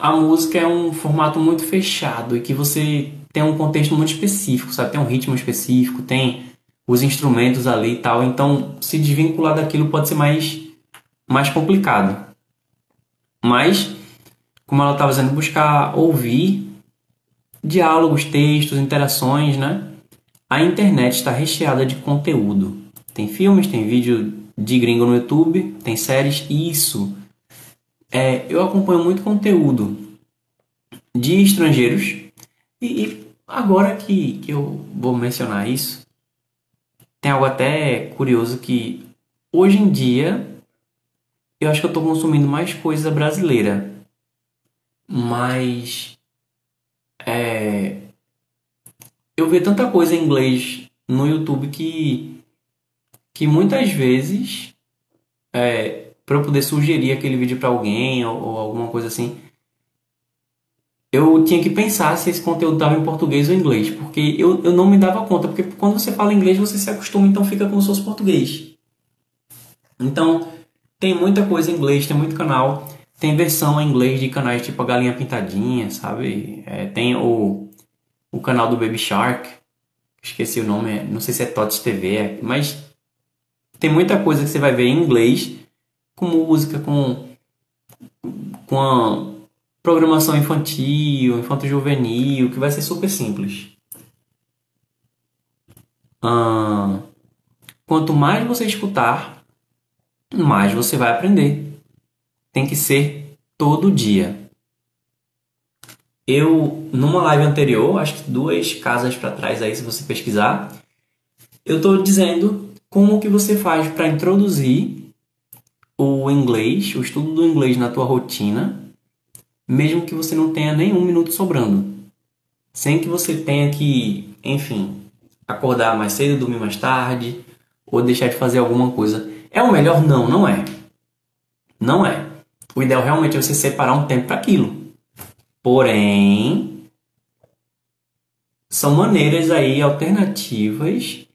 a música é um formato muito fechado e que você tem um contexto muito específico, sabe? Tem um ritmo específico, tem os instrumentos ali e tal. Então, se desvincular daquilo pode ser mais, mais complicado. Mas, como ela estava dizendo, buscar ouvir diálogos, textos, interações, né? A internet está recheada de conteúdo. Tem filmes, tem vídeo de gringo no YouTube, tem séries. Isso. É, eu acompanho muito conteúdo de estrangeiros. E, e agora que, que eu vou mencionar isso, tem algo até curioso que hoje em dia eu acho que eu estou consumindo mais coisa brasileira. Mas é, eu vejo tanta coisa em inglês no YouTube que, que muitas vezes é, para eu poder sugerir aquele vídeo para alguém ou, ou, alguma coisa assim, eu tinha que pensar se esse conteúdo estava em português ou inglês, porque eu, eu não me dava conta, porque quando você fala inglês você se acostuma, então fica como se fosse português. Então, tem muita coisa em inglês, tem muito canal, tem versão em inglês de canais tipo a Galinha Pintadinha, sabe? É, tem o, o canal do Baby Shark, esqueci o nome, não sei se é Tots TV, mas tem muita coisa que você vai ver em inglês, com música, com, com a programação infantil, infanto-juvenil, que vai ser super simples. Ah, quanto mais você escutar, mais você vai aprender. Tem que ser todo dia. Eu, numa live anterior, acho que duas casas para trás aí, se você pesquisar, eu estou dizendo como que você faz para introduzir o inglês, o estudo do inglês na tua rotina mesmo que você não tenha nenhum minuto sobrando. Sem que você tenha que, enfim, acordar mais cedo, dormir mais tarde, ou deixar de fazer alguma coisa. É o melhor? Não, não é. Não é. O ideal realmente é você separar um tempo para aquilo. Porém, são maneiras aí alternativas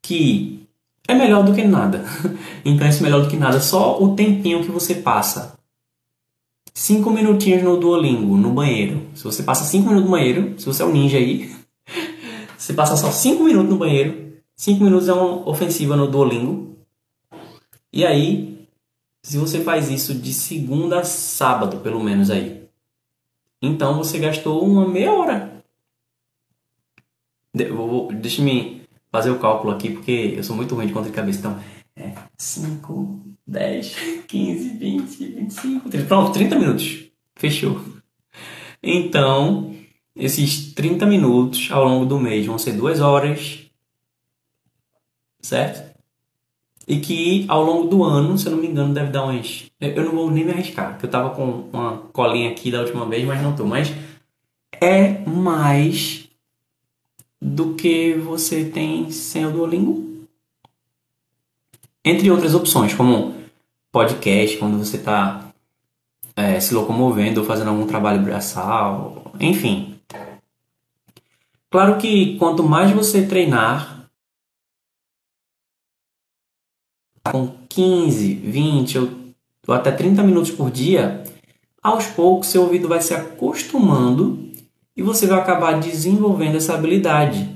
que é melhor do que nada. Então, é melhor do que nada. Só o tempinho que você passa cinco minutinhos no Duolingo, no banheiro. Se você passa cinco minutos no banheiro, se você é um ninja aí, você passa só cinco minutos no banheiro, cinco minutos é uma ofensiva no Duolingo. E aí, se você faz isso de segunda a sábado, pelo menos aí, então você gastou uma meia hora. deixa me fazer o cálculo aqui, porque eu sou muito ruim de conta de cabeça. Então, é 5, 10, 15, 20, 25, 30. Pronto, 30 minutos. Fechou. Então, esses 30 minutos ao longo do mês vão ser duas horas. Certo? E que ao longo do ano, se eu não me engano, deve dar umas. Eu não vou nem me arriscar, porque eu tava com uma colinha aqui da última vez, mas não tô. Mas é mais do que você tem sem o Duolingo. Entre outras opções, como podcast, quando você está é, se locomovendo ou fazendo algum trabalho braçal, enfim. Claro que quanto mais você treinar, com 15, 20 ou, ou até 30 minutos por dia, aos poucos seu ouvido vai se acostumando e você vai acabar desenvolvendo essa habilidade.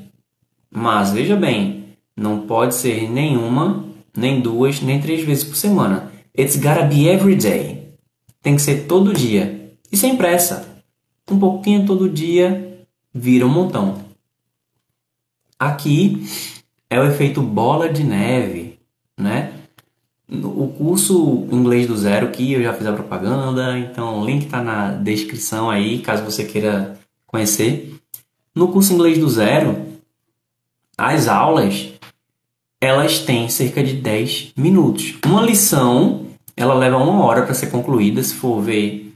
Mas veja bem, não pode ser nenhuma, nem duas, nem três vezes por semana. It's gotta be every day. Tem que ser todo dia. E sem pressa. Um pouquinho todo dia vira um montão. Aqui é o efeito bola de neve, né? O curso Inglês do Zero aqui eu já fiz a propaganda, então o link está na descrição aí, caso você queira conhecer. No curso Inglês do Zero, as aulas elas têm cerca de 10 minutos. Uma lição, ela leva uma hora para ser concluída, se for ver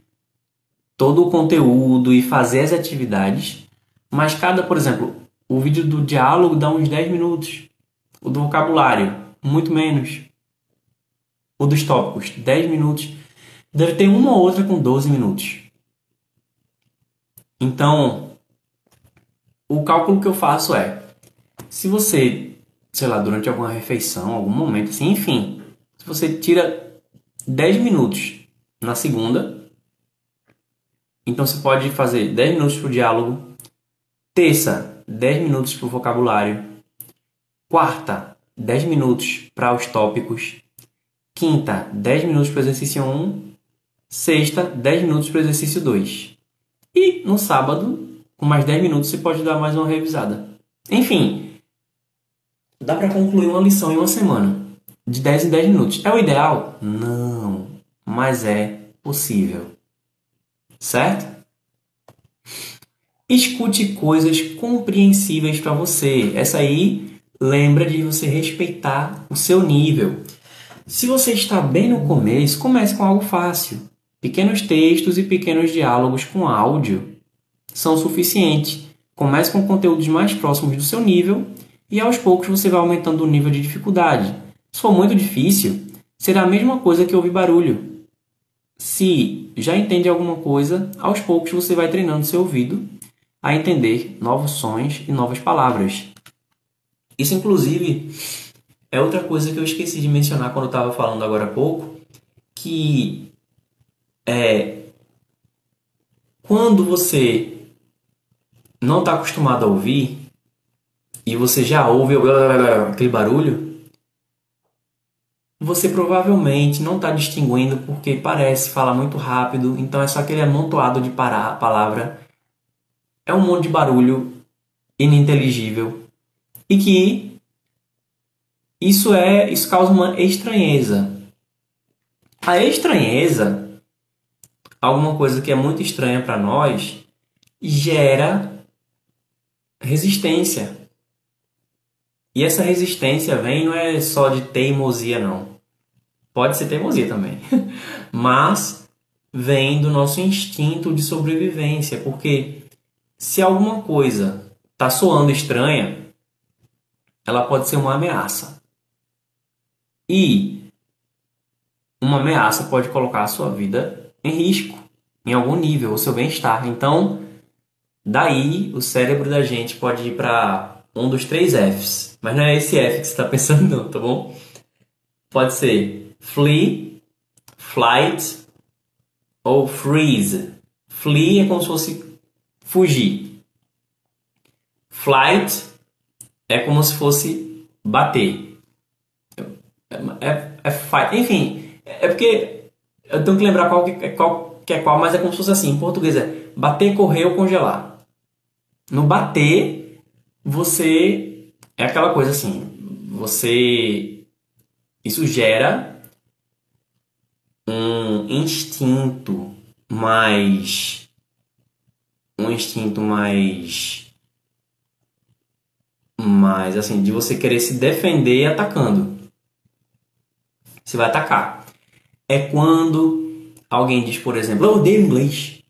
todo o conteúdo e fazer as atividades. Mas cada, por exemplo, o vídeo do diálogo dá uns 10 minutos. O do vocabulário, muito menos. O dos tópicos, 10 minutos. Deve ter uma ou outra com 12 minutos. Então, o cálculo que eu faço é: se você, sei lá, durante alguma refeição, algum momento assim, enfim, se você tira 10 minutos na segunda, então você pode fazer 10 minutos para o diálogo, terça, 10 minutos para o vocabulário, quarta, 10 minutos para os tópicos, quinta, 10 minutos para o exercício 1, sexta, 10 minutos para o exercício 2. E no sábado, com mais 10 minutos, você pode dar mais uma revisada. Enfim, dá para concluir uma lição em uma semana, de 10 em 10 minutos. É o ideal? Não, mas é possível. Certo? Escute coisas compreensíveis para você. Essa aí lembra de você respeitar o seu nível. Se você está bem no começo, comece com algo fácil. Pequenos textos e pequenos diálogos com áudio são suficientes. Comece com conteúdos mais próximos do seu nível e aos poucos você vai aumentando o nível de dificuldade. Se for muito difícil, será a mesma coisa que ouvir barulho. Se já entende alguma coisa, aos poucos você vai treinando seu ouvido a entender novos sons e novas palavras. Isso, inclusive, é outra coisa que eu esqueci de mencionar quando eu estava falando agora há pouco, que é quando você não está acostumado a ouvir e você já ouve aquele barulho, você provavelmente não está distinguindo porque parece falar muito rápido, então é só aquele amontoado de palavra. É um monte de barulho ininteligível e que isso é, isso causa uma estranheza. A estranheza, alguma coisa que é muito estranha para nós, gera resistência. E essa resistência vem não é só de teimosia não. Pode ser teimosia também. Mas vem do nosso instinto de sobrevivência, porque se alguma coisa está soando estranha, ela pode ser uma ameaça. E uma ameaça pode colocar a sua vida em risco, em algum nível, o seu bem-estar. Então, daí o cérebro da gente pode ir para um dos três Fs. Mas não é esse F que você está pensando, não, tá bom? Pode ser flee, flight ou freeze. Flee é como se fosse fugir. Flight é como se fosse bater. É, é fight. Enfim, é porque eu tenho que lembrar qual que, qual que é qual, mas é como se fosse assim. Em português é bater, correr ou congelar. No bater, você. É aquela coisa assim. Você. Isso gera um instinto mais. Um instinto mais. Mais assim, de você querer se defender atacando você vai atacar. É quando alguém diz, por exemplo, eu odeio inglês.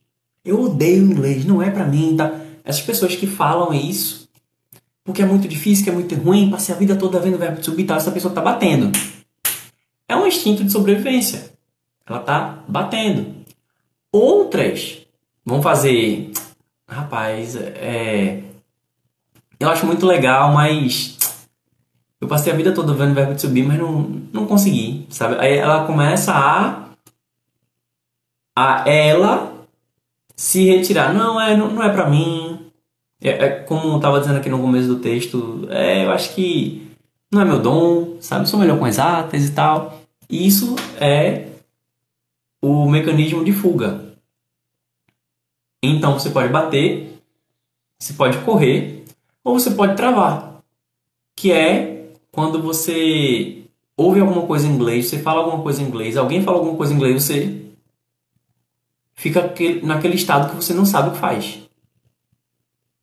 Eu odeio inglês, não é para mim, tá? Essas pessoas que falam isso porque é muito difícil, que é muito ruim, passei a vida toda vendo verbo subir tal, essa pessoa tá batendo. É um instinto de sobrevivência. Ela tá batendo. Outras vão fazer, rapaz, é, eu acho muito legal, mas eu passei a vida toda vendo o verbo to be, mas não, não consegui, sabe? Aí ela começa a a ela se retirar. Não, é, não, não é pra mim. É, é como eu tava dizendo aqui no começo do texto, é, eu acho que não é meu dom, sabe? Eu sou melhor com exatas e tal. E isso é o mecanismo de fuga. Então você pode bater, você pode correr, ou você pode travar, que é quando você ouve alguma coisa em inglês, você fala alguma coisa em inglês, alguém fala alguma coisa em inglês, você fica naquele estado que você não sabe o que faz.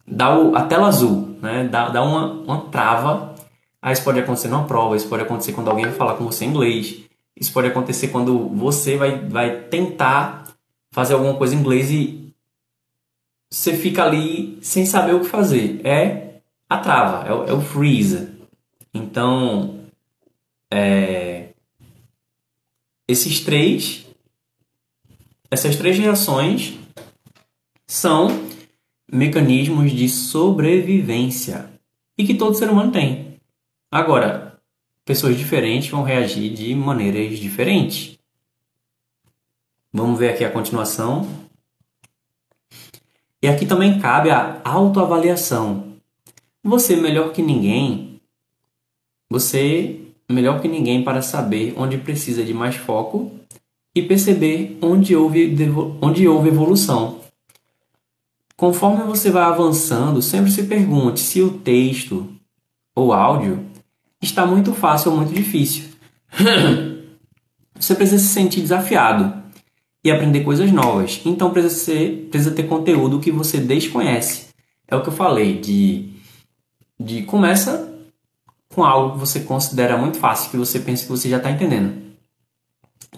Dá o, a tela azul, né? dá, dá uma, uma trava. Aí isso pode acontecer numa prova, isso pode acontecer quando alguém vai falar com você em inglês, isso pode acontecer quando você vai, vai tentar fazer alguma coisa em inglês e você fica ali sem saber o que fazer. É a trava, é o, é o freeze. Então, é, esses três essas três reações são mecanismos de sobrevivência e que todo ser humano tem. Agora, pessoas diferentes vão reagir de maneiras diferentes. Vamos ver aqui a continuação. E aqui também cabe a autoavaliação. Você melhor que ninguém, você melhor que ninguém para saber onde precisa de mais foco e perceber onde houve, onde houve evolução. Conforme você vai avançando, sempre se pergunte se o texto ou áudio está muito fácil ou muito difícil. você precisa se sentir desafiado e aprender coisas novas. Então precisa, ser, precisa ter conteúdo que você desconhece. É o que eu falei de, de começa com algo que você considera muito fácil, que você pensa que você já está entendendo.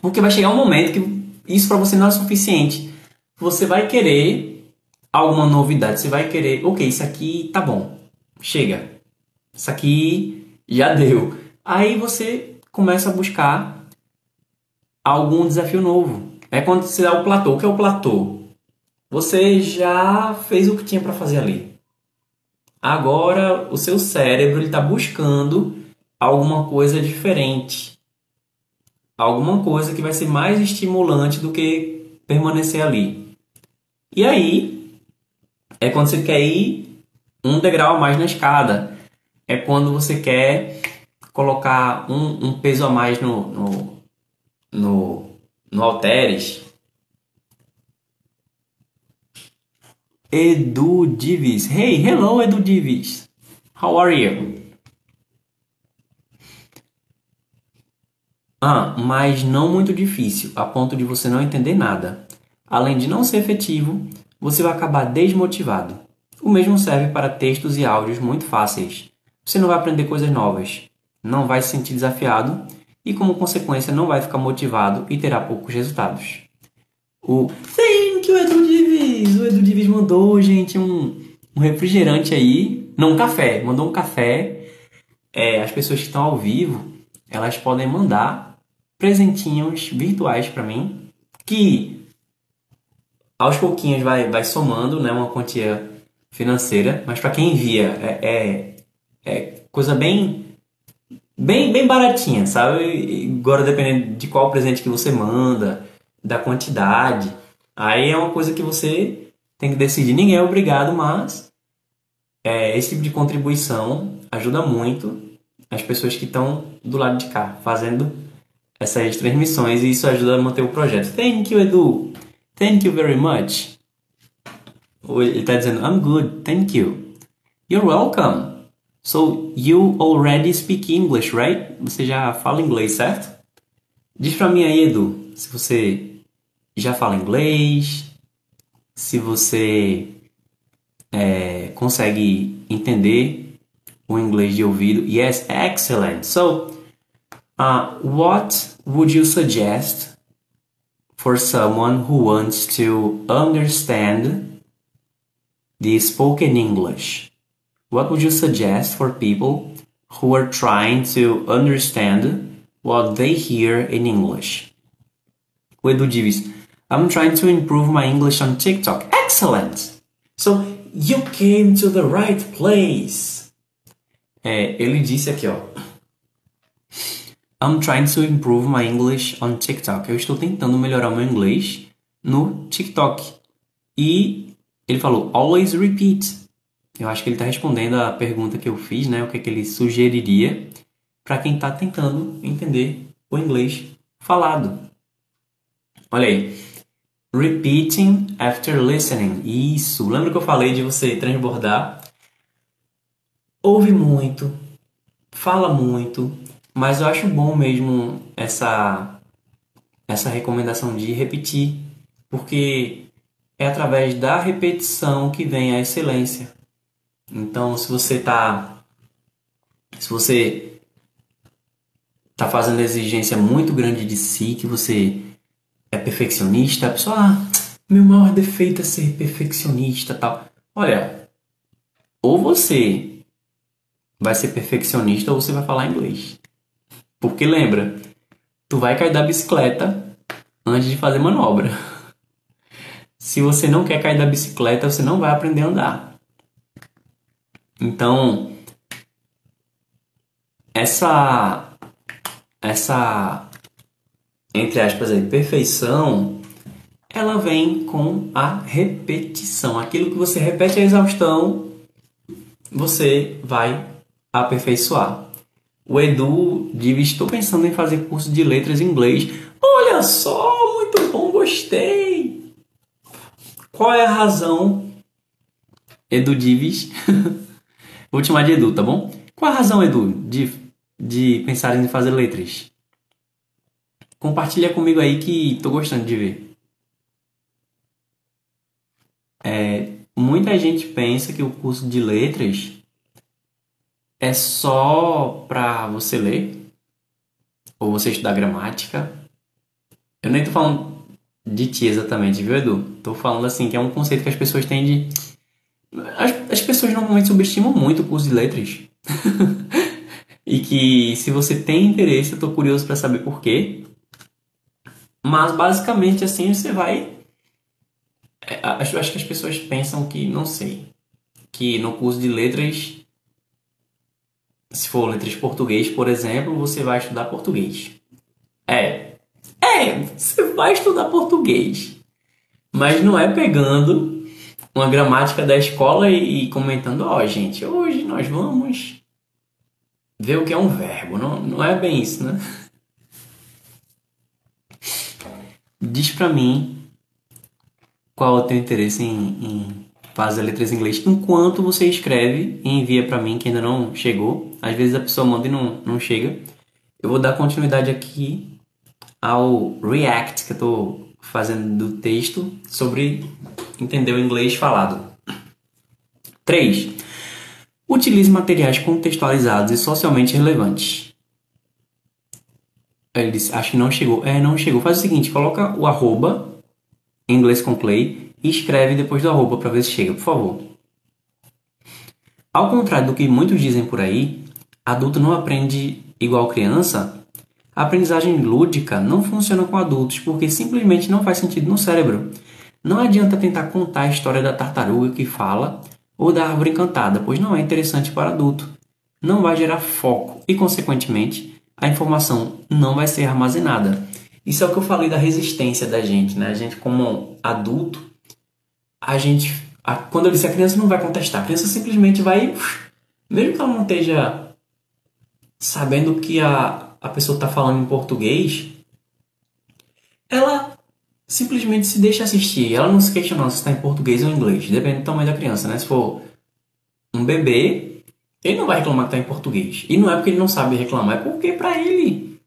Porque vai chegar um momento que isso para você não é suficiente. Você vai querer alguma novidade, você vai querer, ok, isso aqui tá bom, chega, isso aqui já deu. Aí você começa a buscar algum desafio novo. É quando você dá o platô. O que é o platô? Você já fez o que tinha para fazer ali. Agora o seu cérebro está buscando alguma coisa diferente. Alguma coisa que vai ser mais estimulante do que permanecer ali. E aí é quando você quer ir um degrau a mais na escada. É quando você quer colocar um, um peso a mais no, no, no, no halteres. Edu Divis. Hey, hello Edu Divis. How are you? Ah, mas não muito difícil, a ponto de você não entender nada. Além de não ser efetivo, você vai acabar desmotivado. O mesmo serve para textos e áudios muito fáceis. Você não vai aprender coisas novas, não vai se sentir desafiado e, como consequência, não vai ficar motivado e terá poucos resultados. O Thank you, Edu Divis! O Edu Divis mandou, gente, um, um refrigerante aí, não um café, mandou um café. É, as pessoas que estão ao vivo, elas podem mandar presentinhos virtuais para mim que aos pouquinhos vai, vai somando né, uma quantia financeira, mas para quem envia é, é, é, coisa bem, bem, bem baratinha, sabe? Agora dependendo de qual presente que você manda, da quantidade, aí é uma coisa que você tem que decidir. Ninguém é obrigado, mas é, esse tipo de contribuição ajuda muito as pessoas que estão do lado de cá fazendo essas transmissões e isso ajuda a manter o projeto. Thank you, Edu! Thank you very much. Ele está dizendo, I'm good, thank you. You're welcome. So, you already speak English, right? Você já fala inglês, certo? Diz pra mim aí, Edu, se você já fala inglês, se você é, consegue entender o inglês de ouvido. Yes, excellent. So, uh, what would you suggest for someone who wants to understand the spoken English? What would you suggest for people who are trying to understand what they hear in English? Edu Divis, I'm trying to improve my English on TikTok. Excellent! So, you came to the right place. É, ele disse aqui, ó. I'm trying to improve my English on TikTok. Eu estou tentando melhorar meu inglês no TikTok. E ele falou, always repeat. Eu acho que ele está respondendo a pergunta que eu fiz, né? O que, é que ele sugeriria para quem está tentando entender o inglês falado. Olha aí. Repeating after listening. Isso. Lembra que eu falei de você transbordar? Ouve muito, fala muito, mas eu acho bom mesmo essa, essa recomendação de repetir, porque é através da repetição que vem a excelência. Então, se você está se você está fazendo exigência muito grande de si, que você perfeccionista, a pessoa, ah, meu maior defeito é ser perfeccionista, tal. Olha, ou você vai ser perfeccionista ou você vai falar inglês. Porque lembra, tu vai cair da bicicleta antes de fazer manobra. Se você não quer cair da bicicleta, você não vai aprender a andar. Então, essa essa entre aspas aí, perfeição, ela vem com a repetição. Aquilo que você repete a exaustão, você vai aperfeiçoar. O Edu diz: Estou pensando em fazer curso de letras em inglês. Olha só, muito bom, gostei. Qual é a razão, Edu Dives? Vou te chamar de Edu, tá bom? Qual a razão, Edu, de, de pensar em fazer letras? Compartilha comigo aí que tô gostando de ver. É, muita gente pensa que o curso de letras é só para você ler ou você estudar gramática. Eu nem tô falando de ti exatamente, viu, Edu? Tô falando assim que é um conceito que as pessoas têm de. As, as pessoas normalmente subestimam muito o curso de letras. e que se você tem interesse, eu tô curioso para saber por quê. Mas basicamente assim você vai. É, acho, acho que as pessoas pensam que, não sei, que no curso de letras, se for letras português, por exemplo, você vai estudar português. É, é, você vai estudar português. Mas não é pegando uma gramática da escola e, comentando, ó, oh, gente, hoje nós vamos ver o que é um verbo. Não, não é bem isso, né? Diz para mim qual é o teu interesse em, em fazer letras em inglês enquanto você escreve e envia para mim que ainda não chegou. Às vezes a pessoa manda e não, não chega. Eu vou dar continuidade aqui ao React que eu tô fazendo do texto sobre entender o inglês falado. 3. Utilize materiais contextualizados e socialmente relevantes. Ele disse, acho que não chegou. É, não chegou. Faz o seguinte, coloca o arroba, em inglês com clay, e escreve depois do arroba para ver se chega, por favor. Ao contrário do que muitos dizem por aí, adulto não aprende igual criança. A aprendizagem lúdica não funciona com adultos porque simplesmente não faz sentido no cérebro. Não adianta tentar contar a história da tartaruga que fala ou da árvore encantada, pois não é interessante para adulto. Não vai gerar foco e, consequentemente, a informação não vai ser armazenada. Isso é o que eu falei da resistência da gente, né? A gente, como adulto, a gente. A, quando eu disse a criança não vai contestar, a criança simplesmente vai. Mesmo que ela não esteja sabendo que a, a pessoa está falando em português, ela simplesmente se deixa assistir. Ela não se questiona se está em português ou em inglês, depende do tamanho da criança, né? Se for um bebê, ele não vai reclamar que está em português. E não é porque ele não sabe reclamar, é porque para ele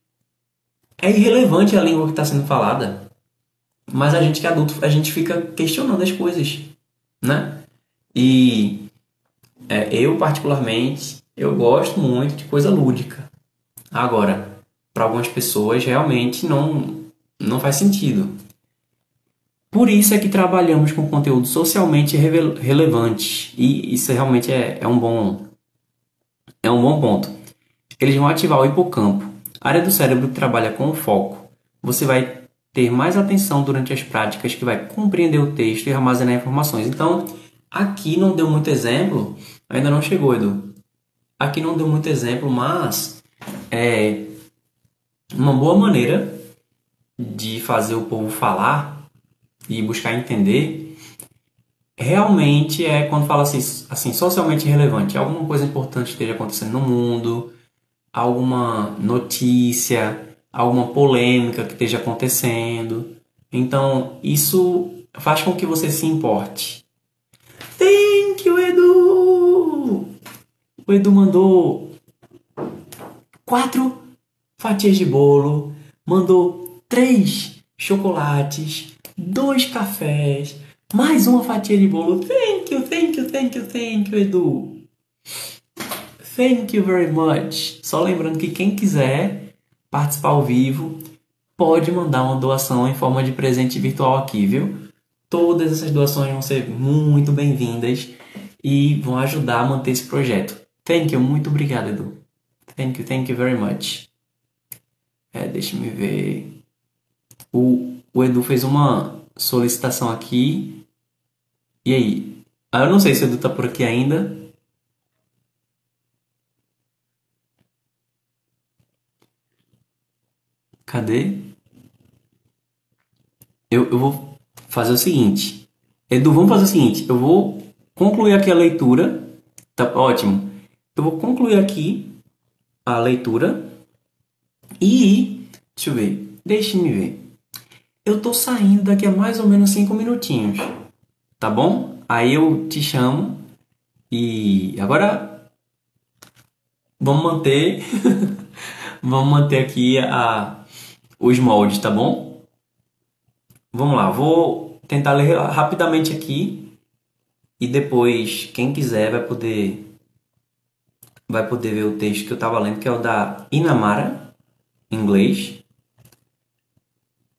é irrelevante a língua que está sendo falada. Mas a gente que é adulto, a gente fica questionando as coisas, né? E é, eu, particularmente, eu gosto muito de coisa lúdica. Agora, para algumas pessoas, realmente não, não faz sentido. Por isso é que trabalhamos com conteúdo socialmente relevante. E isso realmente é, é um bom é um bom ponto. Eles vão ativar o hipocampo, área do cérebro que trabalha com o foco. Você vai ter mais atenção durante as práticas, que vai compreender o texto e armazenar informações. Então, aqui não deu muito exemplo, ainda não chegou, Edu. Aqui não deu muito exemplo, mas é uma boa maneira de fazer o povo falar e buscar entender realmente é quando fala assim, assim, socialmente relevante, alguma coisa importante esteja acontecendo no mundo, alguma notícia, alguma polêmica que esteja acontecendo. Então, isso faz com que você se importe. Thank you, Edu! O Edu mandou quatro fatias de bolo, mandou três chocolates, dois cafés, mais uma fatia de bolo. Thank you, thank you, thank you, thank you, Edu. Thank you very much. Só lembrando que quem quiser participar ao vivo pode mandar uma doação em forma de presente virtual aqui, viu? Todas essas doações vão ser muito bem-vindas e vão ajudar a manter esse projeto. Thank you, muito obrigado, Edu. Thank you, thank you very much. É, deixa me ver. O, o Edu fez uma solicitação aqui. E aí? Ah, eu não sei se o Edu tá por aqui ainda. Cadê? Eu, eu vou fazer o seguinte. Edu, vamos fazer o seguinte. Eu vou concluir aqui a leitura. Tá ótimo. Eu vou concluir aqui a leitura. E. Deixa eu ver. Deixe-me ver. Eu tô saindo daqui a mais ou menos 5 minutinhos. Tá bom? Aí eu te chamo. E agora. Vamos manter. vamos manter aqui a, os moldes, tá bom? Vamos lá, vou tentar ler rapidamente aqui e depois quem quiser vai poder vai poder ver o texto que eu estava lendo, que é o da Inamara, em inglês,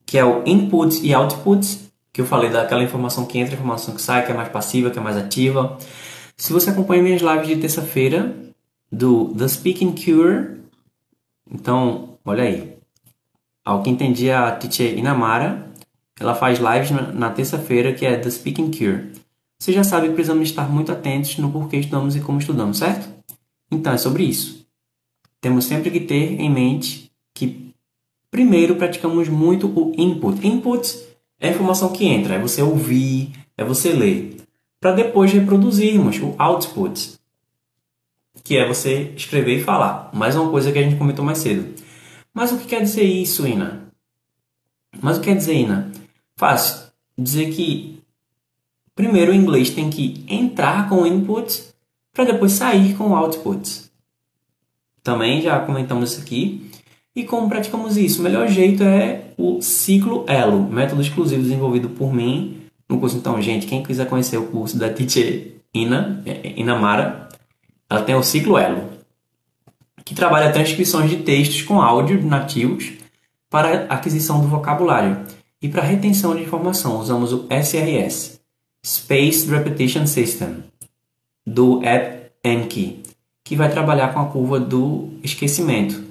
que é o inputs e outputs, que eu falei daquela informação que entra, informação que sai, que é mais passiva, que é mais ativa. Se você acompanha minhas lives de terça-feira do The Speaking Cure, então, olha aí. Ao que entendi, a teacher Inamara, ela faz lives na, na terça-feira, que é The Speaking Cure. Você já sabe que precisamos estar muito atentos no porquê estudamos e como estudamos, certo? Então é sobre isso. Temos sempre que ter em mente que primeiro praticamos muito o input. Input é a informação que entra, é você ouvir, é você ler, para depois reproduzirmos o output, que é você escrever e falar. Mais uma coisa que a gente comentou mais cedo. Mas o que quer dizer isso, Ina? Mas o que quer dizer, Ina? Fácil. Dizer que primeiro o inglês tem que entrar com o input para depois sair com o output. Também já comentamos isso aqui. E como praticamos isso? O melhor jeito é o ciclo ELO, método exclusivo desenvolvido por mim no curso. Então, gente, quem quiser conhecer o curso da Teacher Ina, é, é, Inamara, ela tem o ciclo ELO, que trabalha transcrições de textos com áudio nativos para aquisição do vocabulário. E para retenção de informação, usamos o SRS, Spaced Repetition System do App Anki, que vai trabalhar com a curva do esquecimento.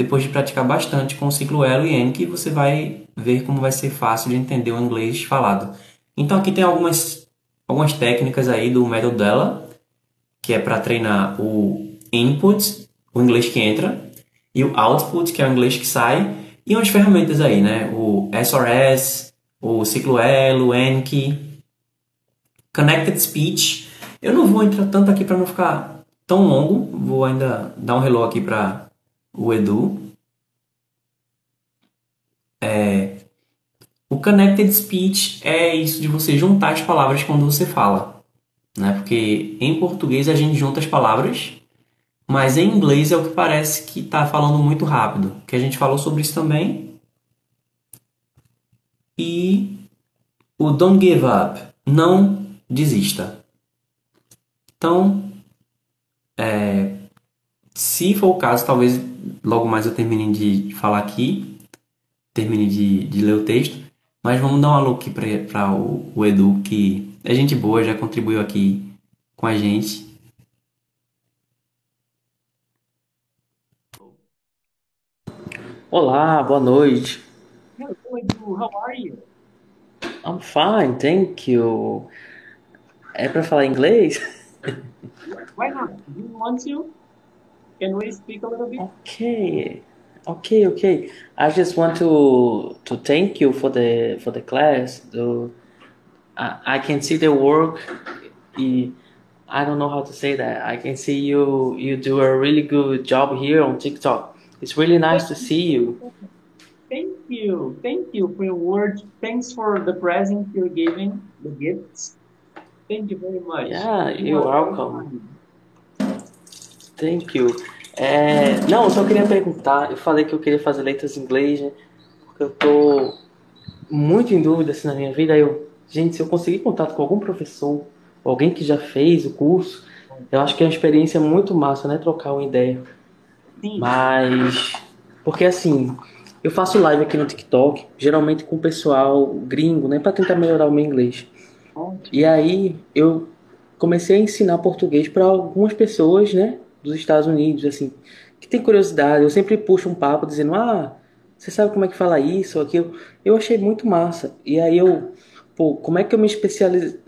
Depois de praticar bastante com o ciclo Elo e Anki, você vai ver como vai ser fácil de entender o inglês falado. Então aqui tem algumas, algumas técnicas aí do método dela, que é para treinar o input, o inglês que entra, e o output, que é o inglês que sai, e umas ferramentas aí, né? O SRS, o ciclo Elo, Anki, Connected Speech, eu não vou entrar tanto aqui para não ficar tão longo. Vou ainda dar um relógio aqui para o Edu. É, o connected speech é isso de você juntar as palavras quando você fala, né? Porque em português a gente junta as palavras, mas em inglês é o que parece que está falando muito rápido. Que a gente falou sobre isso também. E o don't give up, não desista. Então, é, se for o caso, talvez logo mais eu termine de falar aqui, termine de, de ler o texto, mas vamos dar um alô aqui para o, o Edu, que é gente boa, já contribuiu aqui com a gente. Olá, boa noite. Hello, Edu, how are you? I'm fine, thank you. É para falar inglês? Why not? Do you want to? Can we speak a little bit? Okay, okay, okay. I just want to to thank you for the for the class. The, I, I can see the work. I don't know how to say that. I can see you you do a really good job here on TikTok. It's really nice to see you. Thank you. Thank you for your words. Thanks for the present you're giving, the gifts. Thank you very much. Yeah, you're welcome. Thank you. É, não, eu só queria perguntar. Eu falei que eu queria fazer letras em inglês, né? Porque eu tô muito em dúvida assim, na minha vida. Eu, gente, se eu conseguir contato com algum professor, alguém que já fez o curso, eu acho que é uma experiência muito massa, né? Trocar uma ideia. Sim. Mas, porque assim, eu faço live aqui no TikTok, geralmente com o pessoal gringo, né? Pra tentar melhorar o meu inglês. E aí eu comecei a ensinar português para algumas pessoas, né, dos Estados Unidos, assim, que tem curiosidade. Eu sempre puxo um papo dizendo: "Ah, você sabe como é que fala isso ou aquilo?". Eu achei muito massa. E aí eu pô, como é que eu me especializo,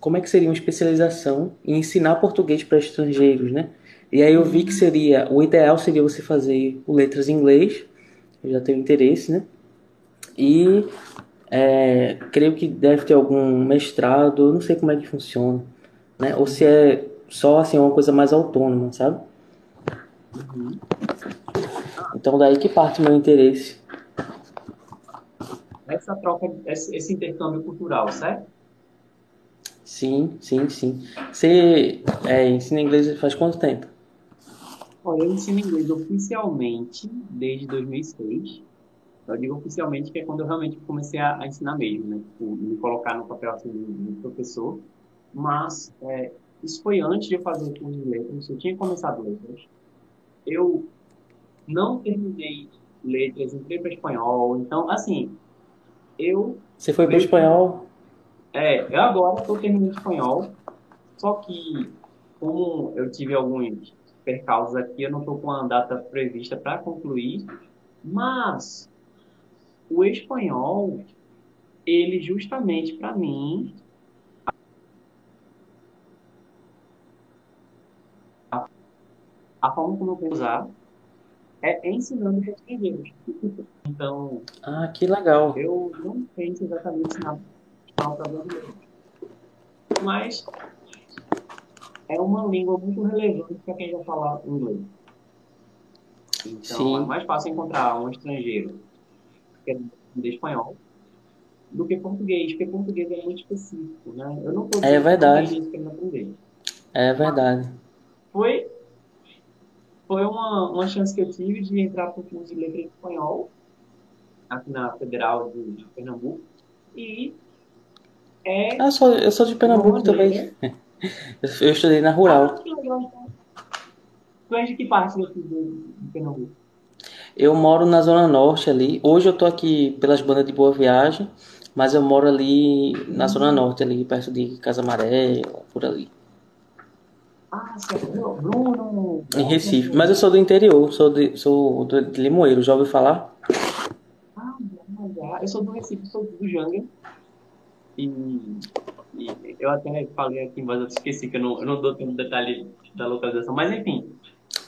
como é que seria uma especialização em ensinar português para estrangeiros, né? E aí eu vi que seria, o ideal seria você fazer o letras em inglês, eu já tenho interesse, né? E é, creio que deve ter algum mestrado, não sei como é que funciona, né? Ou se é só assim uma coisa mais autônoma, sabe? Uhum. Então daí que parte o meu interesse. Essa troca, esse, intercâmbio cultural, certo? Sim, sim, sim. Você é, ensina inglês faz quanto tempo? Olha, eu ensino inglês oficialmente desde 2006. Eu digo oficialmente que é quando eu realmente comecei a, a ensinar mesmo, né? Tipo, me colocar no papel assim, de, de professor. Mas é, isso foi antes de eu fazer o curso de letras. Eu tinha começado letras. Eu não terminei letras, entrei para espanhol. Então, assim, eu. Você foi para espanhol? É, eu agora estou terminando espanhol. Só que, como eu tive alguns percalços aqui, eu não estou com a data prevista para concluir. Mas o espanhol, ele justamente para mim a forma como eu vou usar é ensinando para estrangeiros. Então. Ah, que legal. Eu não penso exatamente ensinar para brasileiro. Mas é uma língua muito relevante para quem já fala inglês. Então Sim. é mais fácil encontrar um estrangeiro que é espanhol do que português, porque português é muito específico, né? Eu não é verdade. É verdade. Foi foi uma, uma chance que eu tive de entrar para o curso de letra espanhol, aqui na Federal de Pernambuco. E é. Ah, eu sou, eu sou de Pernambuco também. Eu estudei na Rural. Ah, que legal. Tu és de que parte daqui de Pernambuco? Eu moro na Zona Norte ali. Hoje eu tô aqui pelas bandas de Boa Viagem, mas eu moro ali na uhum. Zona Norte, ali perto de Casa Amarela, por ali. Ah, você é Bruno? Em Recife. Mas eu sou do interior, sou de, sou de Limoeiro, já ouviu falar? Ah. Eu sou do Recife, sou do Janga. E, e, eu até falei aqui, mas eu esqueci que eu não, eu não dou tanto detalhe da localização. Mas enfim,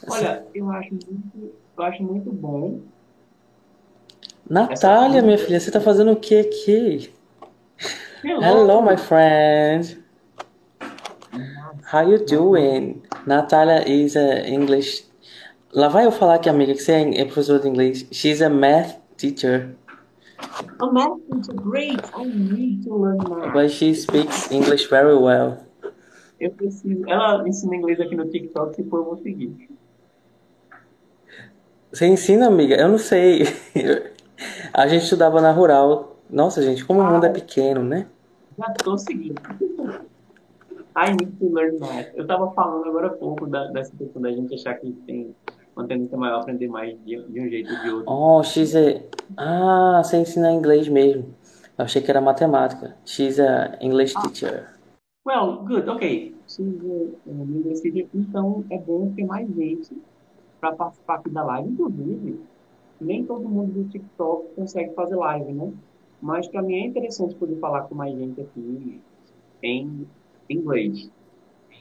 olha, eu acho muito, eu acho muito bom. Natália, minha filha, você tá fazendo o que aqui? Hello, Hello my friend. How you doing? Natalia is a English. Lá vai eu falar que amiga que você é professora de inglês. She's a math teacher. A math teacher, great. I need to learn math. But she speaks English very well. Eu preciso. Ela ensina inglês aqui no TikTok, se for eu vou seguir. Você ensina, amiga? Eu não sei. A gente estudava na rural. Nossa, gente, como o mundo é pequeno, né? Já tô seguindo. I need to learn math. Eu estava falando agora há pouco da, dessa questão da gente achar que tem uma tendência maior aprender mais de, de um jeito ou de outro. Oh, she's a... Ah, você ensina inglês mesmo. Eu achei que era matemática. She's a English ah. teacher. Well, good, ok. She's a English teacher. Então, é bom ter mais gente para participar aqui da live. Inclusive, nem todo mundo do TikTok consegue fazer live, né? Mas para mim é interessante poder falar com mais gente aqui em inglês.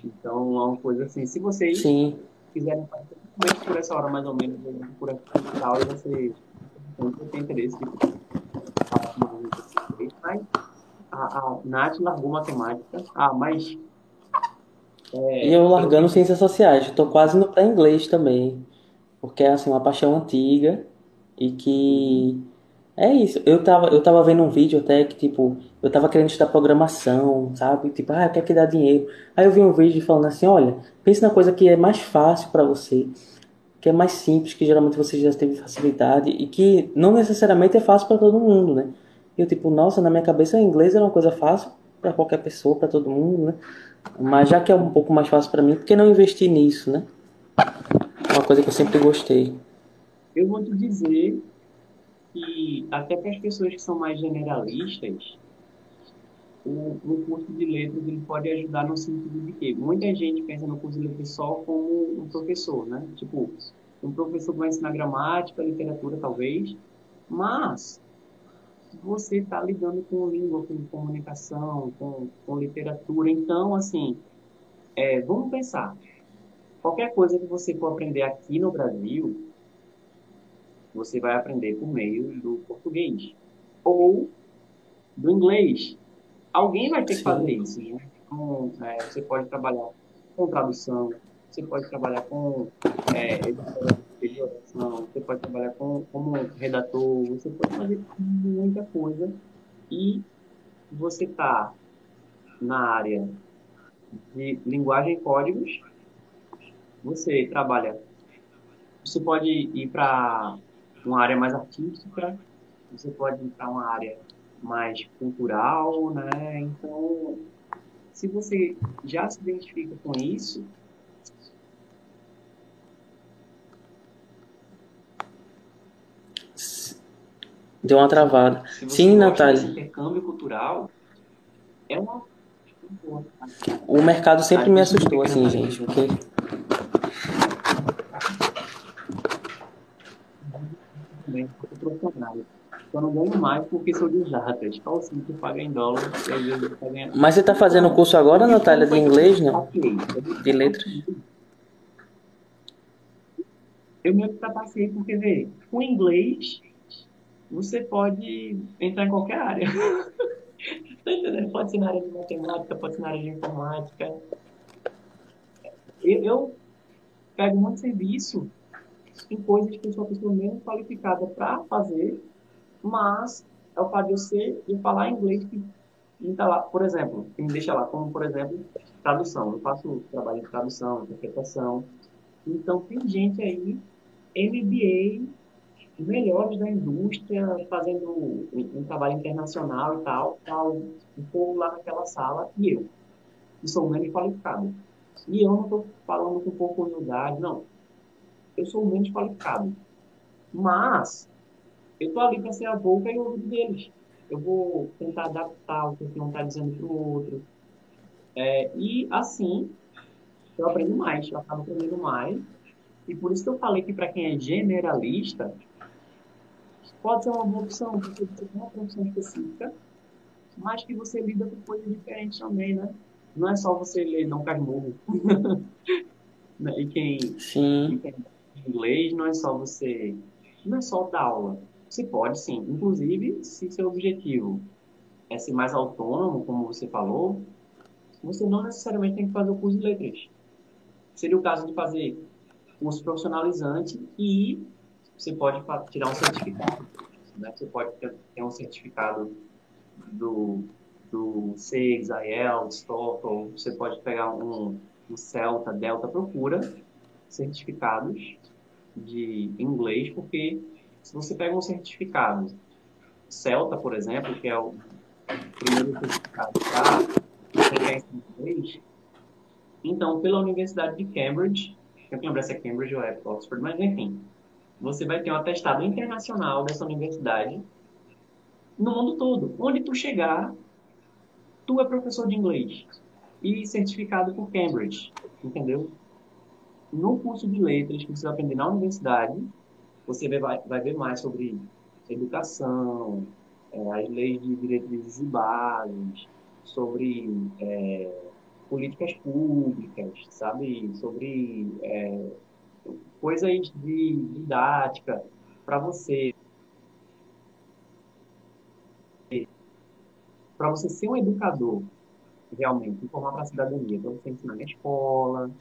Então é uma coisa assim, se vocês Sim. quiserem fazer por essa hora mais ou menos, por aqui e tal, e você tem interesse de mas a, a Nath largou matemática. Ah, mas. É, e eu largando eu... ciências sociais, estou quase no para inglês também. Porque é assim, uma paixão antiga e que é isso. Eu tava, eu tava vendo um vídeo até que, tipo, eu tava querendo estudar programação, sabe? Tipo, ah, quer que dá dinheiro. Aí eu vi um vídeo falando assim, olha, pense na coisa que é mais fácil para você, que é mais simples, que geralmente você já teve facilidade e que não necessariamente é fácil para todo mundo, né? E eu, tipo, nossa, na minha cabeça inglês era uma coisa fácil para qualquer pessoa, para todo mundo, né? Mas já que é um pouco mais fácil para mim, por que não investir nisso, né? Uma coisa que eu sempre gostei. Eu vou te dizer que até para as pessoas que são mais generalistas, o, o curso de letras ele pode ajudar no sentido de que muita gente pensa no curso de letras só como um professor, né? Tipo, um professor que vai ensinar gramática, literatura, talvez, mas você está lidando com língua, com comunicação, com, com literatura. Então, assim, é, vamos pensar. Qualquer coisa que você for aprender aqui no Brasil, você vai aprender por meio do português ou do inglês. Alguém vai ter Sim. que fazer isso. Né? Então, é, você pode trabalhar com tradução, você pode trabalhar com é, edição, você pode trabalhar com, como redator, você pode fazer muita coisa e você está na área de linguagem e códigos, você trabalha, você pode ir para uma área mais artística, você pode para uma área mais cultural, né? Então, se você já se identifica com isso, Deu uma travada. Sim, Natália. intercâmbio cultural é uma. O mercado sempre me assustou, assim, gente. Porque... Eu não ganho mais porque sou de jardas. Qual sim que paga em dólar Mas você está fazendo o curso agora, Natália, de inglês, não? De letras? Eu que trapacei porque, vê, o inglês você pode entrar em qualquer área. tá entendendo? Pode ser na área de matemática, pode ser na área de informática. Eu, eu pego muito serviço em coisas que eu sou a pessoa menos qualificada para fazer, mas é o fato de eu ser e falar inglês que está lá, por exemplo, me deixa lá, como por exemplo, tradução. Eu faço trabalho de tradução, interpretação. Então tem gente aí, MBA melhores da indústria fazendo um, um, trabalho internacional e tal, tal, um povo lá naquela sala e eu, que sou menos qualificado. E eu não estou falando com pouca humildade, não. Eu sou menos qualificado. Mas, eu estou ali para ser a boca e o ouvido deles. Eu vou tentar adaptar o que um está dizendo para o outro. É, e, assim, eu aprendo mais, eu acabo aprendendo mais. E por isso que eu falei que para quem é generalista, pode ser uma boa opção, porque você tem uma profissão específica, mas que você lida com coisas diferentes também, né? Não é só você ler Não Casmurro. Né? e quem, sim. quem inglês não é só você... Não é só dar aula. Você pode, sim. Inclusive, se seu objetivo é ser mais autônomo, como você falou, você não necessariamente tem que fazer o curso de letras. Seria o caso de fazer curso profissionalizante e você pode tirar um certificado. Né? Você pode ter, um certificado do, do CEGS, IELTS, TOEFL, você pode pegar um, um Celta, Delta, procura certificados de inglês, porque se você pega um certificado Celta, por exemplo, que é o primeiro certificado para pegar inglês, então, pela Universidade de Cambridge, eu lembro se é Cambridge ou é Oxford, mas enfim, você vai ter um atestado internacional dessa universidade no mundo todo. Onde tu chegar, tu é professor de inglês e certificado por Cambridge, entendeu? No curso de letras que você vai aprender na universidade, você vai, vai ver mais sobre educação, é, as leis de diretrizes e bases, sobre é, políticas públicas, sabe? Sobre é, coisas de didática para você. Para você ser um educador, realmente, informar para a cidadania, para você ensinar na escola,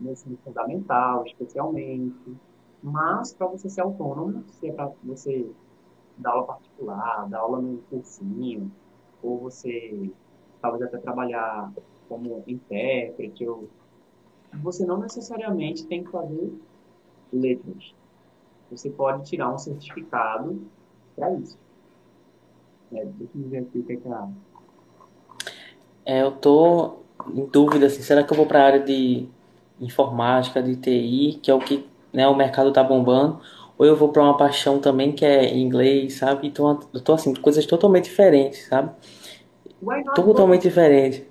no ensino fundamental, especialmente. Mas, para você ser autônomo, se é para você dar aula particular, dar aula no cursinho, ou você talvez até trabalhar como intérprete, ou você não necessariamente tem que fazer letras. Você pode tirar um certificado para isso. É, deixa eu ver aqui o que é que é. Eu tô em dúvida, assim, será que eu vou para a área de informática, de TI, que é o que né, o mercado tá bombando, ou eu vou para uma paixão também que é inglês, sabe? Então eu tô assim, coisas totalmente diferentes, sabe? Totalmente diferentes.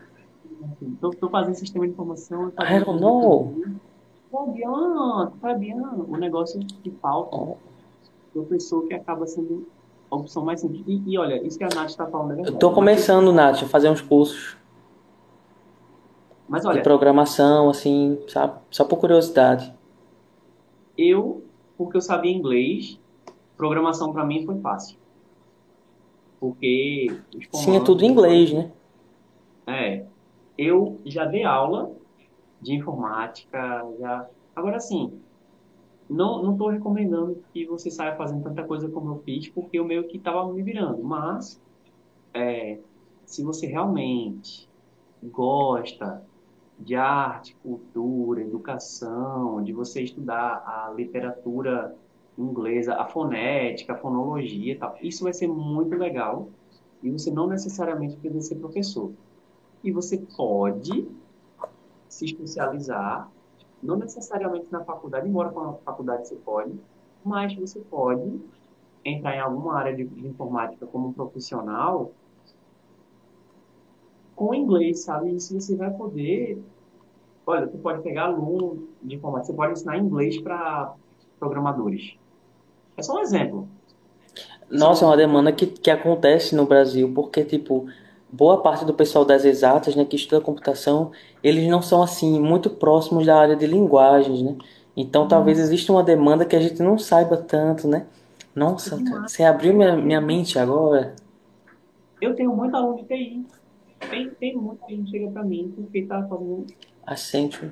Tô, tô fazendo sistema de informação. I don't know. Fabiano, Fabiano, o negócio que falta, oh. professor que acaba sendo a opção mais simples. E, e olha, isso que a Nath está falando é verdade. Eu tô começando, Nath, a fazer uns cursos Mas de olha, programação, assim, sabe? Só por curiosidade. eu, porque eu sabia inglês, programação para mim foi fácil. Porque Sim, é tudo em inglês, né? É, eu já dei aula de informática, já. Agora sim, não não estou recomendando que você saia fazendo tanta coisa como eu fiz, porque eu meio que estava me virando. Mas, é, se você realmente gosta de arte, cultura, educação, de você estudar a literatura inglesa, a fonética, a fonologia e tal, isso vai ser muito legal. E você não necessariamente precisa ser professor. E você pode se especializar, não necessariamente na faculdade, embora com a faculdade você pode, mas você pode entrar em alguma área de, de informática como um profissional com inglês, sabe? Isso você vai poder. Olha, você pode pegar aluno de informática, você pode ensinar inglês para programadores. É só um exemplo. Nossa, é uma demanda que, que acontece no Brasil, porque, tipo, boa parte do pessoal das exatas, né, que estuda computação, eles não são, assim, muito próximos da área de linguagens, né? Então, talvez exista uma demanda que a gente não saiba tanto, né? Nossa, cara, você abriu minha, minha mente agora. Eu tenho muito aluno de TI. Tem, tem muita gente chega para mim porque está fazendo Accenture.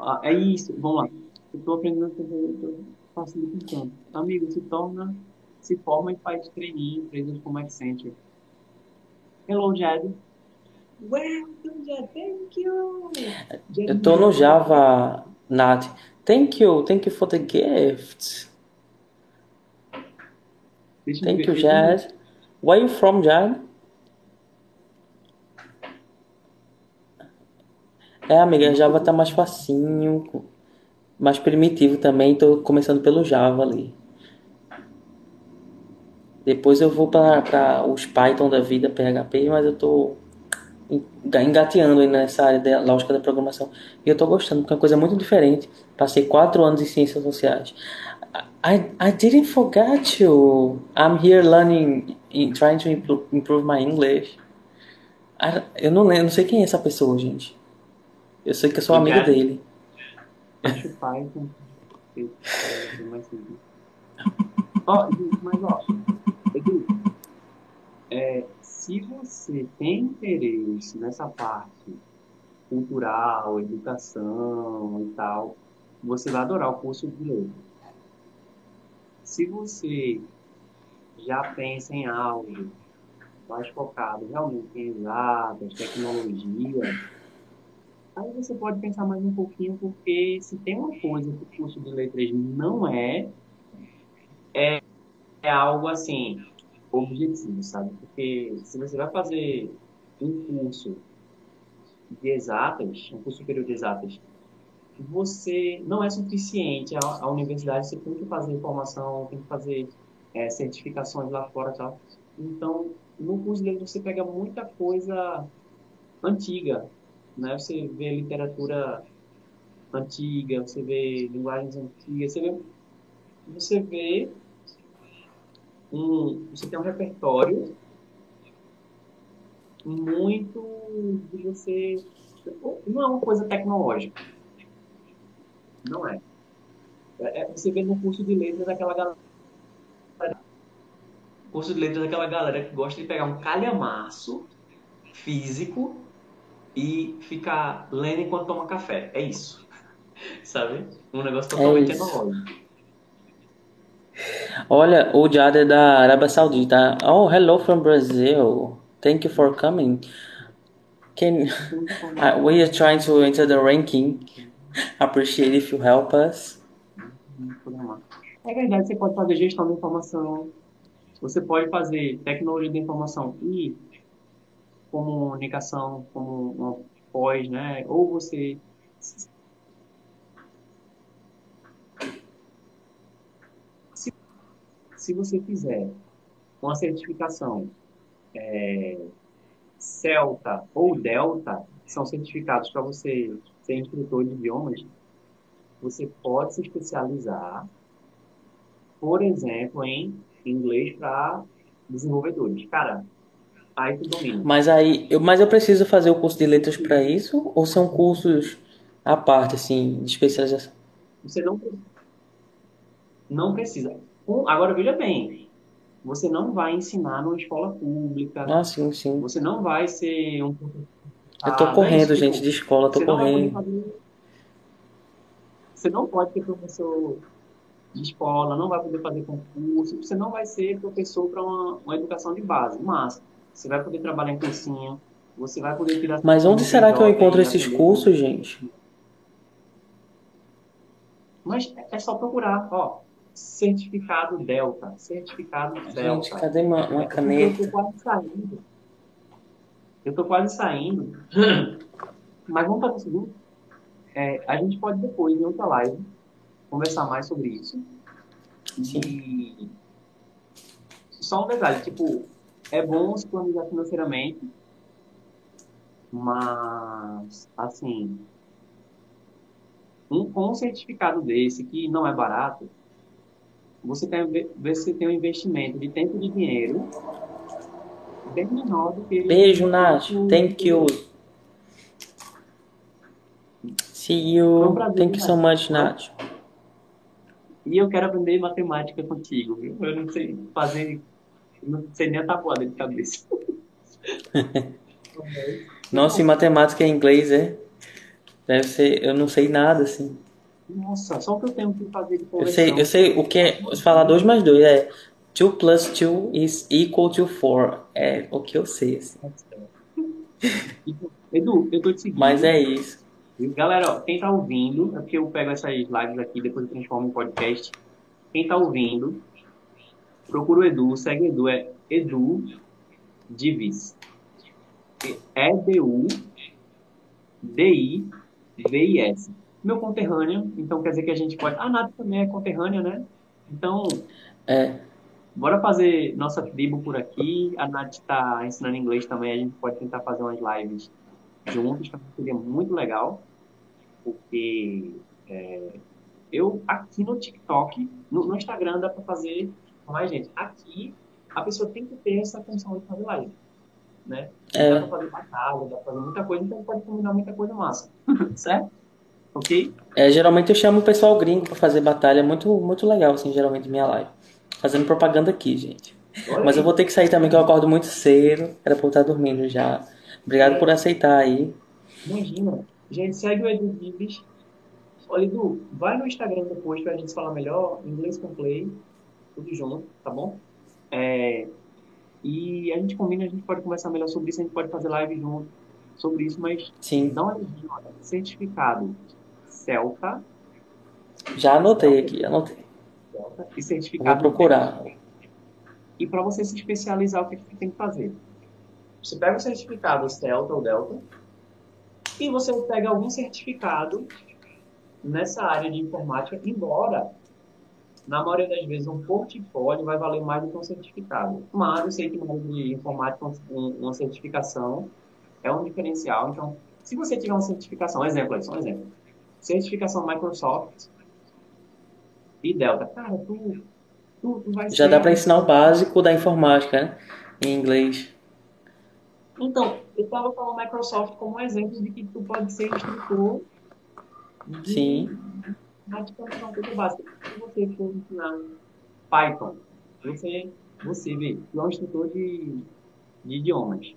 Ah, é isso, vamos lá. Eu estou aprendendo a fazer, tanto. Amigo, se torna, se forma e faz trainee em empresas como Accenture. Hello, Jed. Welcome, Jed. Thank you. Jed, Eu tô no Java, Nath. Thank you, thank you for the gift. Deixa Thank you, Jad. Where you from, Jad? É, amiga, Java tá mais facinho, mais primitivo também. Tô começando pelo Java ali. Depois eu vou para os Python da vida, PHP, mas eu tô enga- engateando aí nessa área da lógica da programação. E eu tô gostando, porque é uma coisa muito diferente. Passei quatro anos em ciências sociais. I, I didn't forget you. I'm here learning, in- trying to impro- improve my English. I- eu não lembro, não sei quem é essa pessoa, gente. Eu sei que eu sou amiga Obrigado. dele. Acho Python. Eu- é mais simples. Ó, mas ó, Edu, é, se você tem interesse nessa parte cultural, educação e tal, você vai adorar o curso de letras. Se você já pensa em algo mais focado realmente em exatas, tecnologia, Aí você pode pensar mais um pouquinho, porque se tem uma coisa que o curso de letras não é, é, é algo assim, objetivo, sabe? Porque se você vai fazer um curso de exatas, um curso superior de exatas, você não é suficiente. A, a universidade você tem que fazer formação, tem que fazer é, certificações lá fora tal. Então, no curso de letras você pega muita coisa antiga, né? Você vê literatura antiga, você vê linguagens antigas, você vê, você vê um, você tem um repertório muito de você, não é uma coisa tecnológica, não é. É- é- você vê no curso de letras aquela galera, curso de letras daquela galera que gosta de pegar um calhamaço físico e ficar lendo enquanto toma café. É isso. Sabe? Um negócio totalmente isso. tecnológico. Olha, o Jad é da Arábia Saudita. Oh, hello from Brazil. Thank you for coming. Can uh, we are trying to enter the ranking? Appreciate if you help us. É verdade, você pode fazer gestão da informação, você pode fazer tecnologia da informação e comunicação como uma pós, né? Ou você se, se você fizer uma certificação é, Celta ou Delta, que são certificados para você ser instrutor de idiomas, você pode se especializar, por exemplo, em inglês para desenvolvedores. Cara, domina. Mas aí, eu, mas eu preciso fazer o curso de letras para isso? Ou são cursos à parte, assim, de especialização? Você não, não precisa. Agora, veja bem, você não vai ensinar numa escola pública, Ah, sim, sim. você não vai ser um. Eu tô correndo, isso, gente, tipo, de escola, tô correndo. fazer. Você não pode ser professor de escola, não vai poder fazer concurso, você não vai ser professor para uma, uma educação de base, mas você vai poder trabalhar em cursinho, você vai poder tirar Mas onde será que eu encontro esses aprender- cursos, gente? Mas é só procurar, ó, certificado Delta, certificado Gente, Delta. cadê uma, uma Eu caneta? tô quase saindo. Eu tô quase saindo. Mas vamos fazer o seguinte. É, a gente pode depois, em outra live, conversar mais sobre isso. E só um detalhe, tipo, é bom se planejar financeiramente, mas assim, um, com um certificado desse, que não é barato, você tem, você tem um investimento de tempo e de dinheiro bem menor do que Beijo, Nath. Thank you. See you. Thank you so much, Nath. E eu quero aprender matemática contigo, viu? Eu não sei fazer, não sei nem a tabuada de cabeça. Nossa, e matemática em inglês, é? Deve ser. Eu não sei nada, assim. Nossa, só o que eu tenho que fazer de Eu conversão. sei, eu sei o que é. Falar 2 mais 2 é. 2 plus 2 is equal to 4. É o que eu sei, assim. Edu, eu tô te seguindo. Mas é isso. Galera, ó, quem tá ouvindo, é porque eu pego essas lives aqui, depois eu transformo em podcast. Quem tá ouvindo, procura o Edu, segue o Edu, é Edu Divis. É D-U D-I-V-I-S. Meu conterrâneo, então quer dizer que a gente pode. A Nath também é conterrânea, né? Então, É. bora fazer nossa tribo por aqui. A Nath tá ensinando inglês também, a gente pode tentar fazer umas lives juntos, também seria muito legal porque é, eu aqui no TikTok, no, no Instagram dá para fazer mais gente. Aqui a pessoa tem que ter essa função de fazer live, né? É. Dá para fazer batalha, dá para fazer muita coisa, então pode combinar muita coisa massa, certo? Ok? É, geralmente eu chamo o pessoal gringo pra fazer batalha. Muito, muito legal, assim, geralmente, minha live. Fazendo propaganda aqui, gente. Olha Mas eu aí. vou ter que sair também, que eu acordo muito cedo. Era pra eu estar dormindo já. Obrigado por aceitar aí. Imagina. Gente, segue o Edu Vives. Olha, Edu, vai no Instagram depois pra gente falar melhor. Inglês com Play. Tudo junto, tá bom? É, e a gente combina, a gente pode conversar melhor sobre isso. A gente pode fazer live junto sobre isso, mas Sim, dá uma olhadinha, olha. Certificado Celta, já anotei aqui, anotei. Celta e certificado vou procurar. E para você se especializar, o que, que você tem que fazer? Você pega o certificado Celta ou Delta e você pega algum certificado nessa área de informática, embora na maioria das vezes um portfólio vai valer mais do que um certificado. Mas eu sei que área de informática um- uma certificação é um diferencial. Então, se você tiver uma certificação, exemplo aí, só um exemplo. Certificação Microsoft e Delta. Cara, tu, tu, tu vai Já ser dá pra ensinar o básico da informática, né? Em inglês. Então, eu estava falando Microsoft como um exemplo de que tu pode ser instrutor de Sim. Praticamente uma coisa básica. Se você for ensinar Python, você, você vê, é um instrutor de, de idiomas.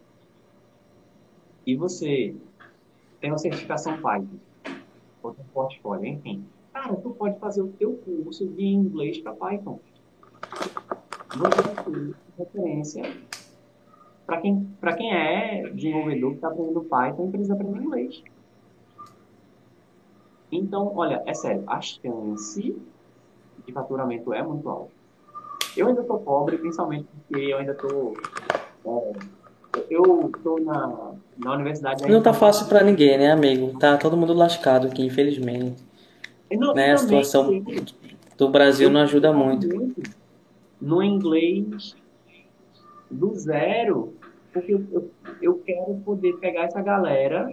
E você tem uma certificação Python, ou tem um portfólio, enfim. Cara, tu pode fazer o teu curso de inglês para Python. Você vai ter referência para quem, para quem é desenvolvedor que está aprendendo Python e precisa aprender inglês. Então, olha, é sério, a chance de faturamento é muito alta. Eu ainda estou pobre, principalmente porque eu ainda estou. eu estou na, na universidade. Não tá fácil pra ninguém, né, amigo? Tá todo mundo lascado aqui, infelizmente. Não, Né, a situação sim. do Brasil não ajuda muito. No inglês do zero, porque eu, eu, eu quero poder pegar essa galera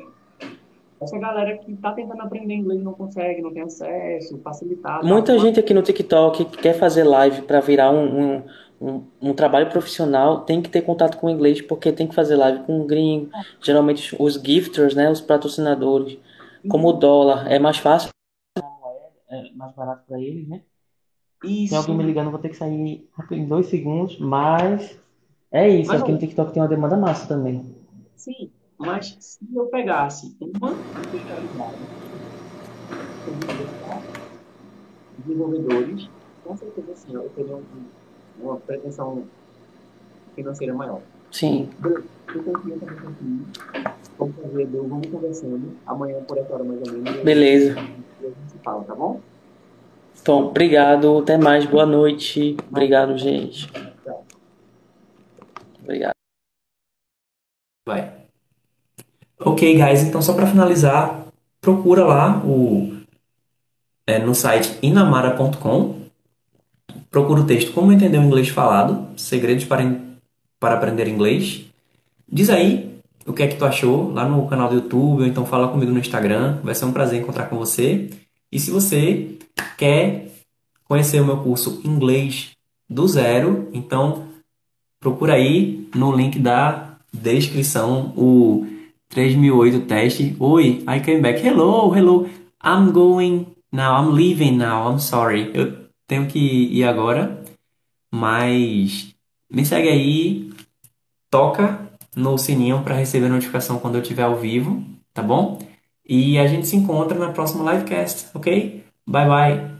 essa galera que tá tentando aprender inglês não consegue, não tem acesso, facilitar, dá Muita gente aqui no TikTok que quer fazer live para virar um, um, um, um trabalho profissional tem que ter contato com o inglês porque tem que fazer live com um gringo. Geralmente os gifters, né, os patrocinadores, como o dólar, é mais fácil, é mais barato para eles, né? Tem Isso. alguém me ligando, vou ter que sair em dois segundos, mas é isso. Mas Aqui no TikTok tem uma demanda massa também. sim, mas se eu pegasse uma especialidade para desenvolvedores, com certeza sim, eu teria um- uma pretensão financeira maior. Sim, Bruno, eu confio também confio. Vamos fazer, Edu, vamos conversando. Amanhã, por essa hora mais ou menos, e beleza. gente a gente se fala, tá bom? Então, obrigado. Até mais. Boa noite. Obrigado, gente. Tchau. Obrigado. Vai. Ok, guys, então só para finalizar, procura lá o, é, no site inamara.com, procura o texto Como Entender o Inglês Falado, Segredos para, para Aprender Inglês. Diz aí o que é que tu achou lá no canal do YouTube, ou então fala comigo no Instagram, vai ser um prazer encontrar com você. E se você quer conhecer o meu curso Inglês do Zero, então procura aí no link da descrição o 3008 teste. Oi, I came back. Hello, hello. I'm going now. I'm leaving now. I'm sorry. Eu tenho que ir agora, mas me segue aí, toca no sininho para receber notificação quando eu estiver ao vivo, tá bom? E a gente se encontra na próxima livecast, ok? Bye bye.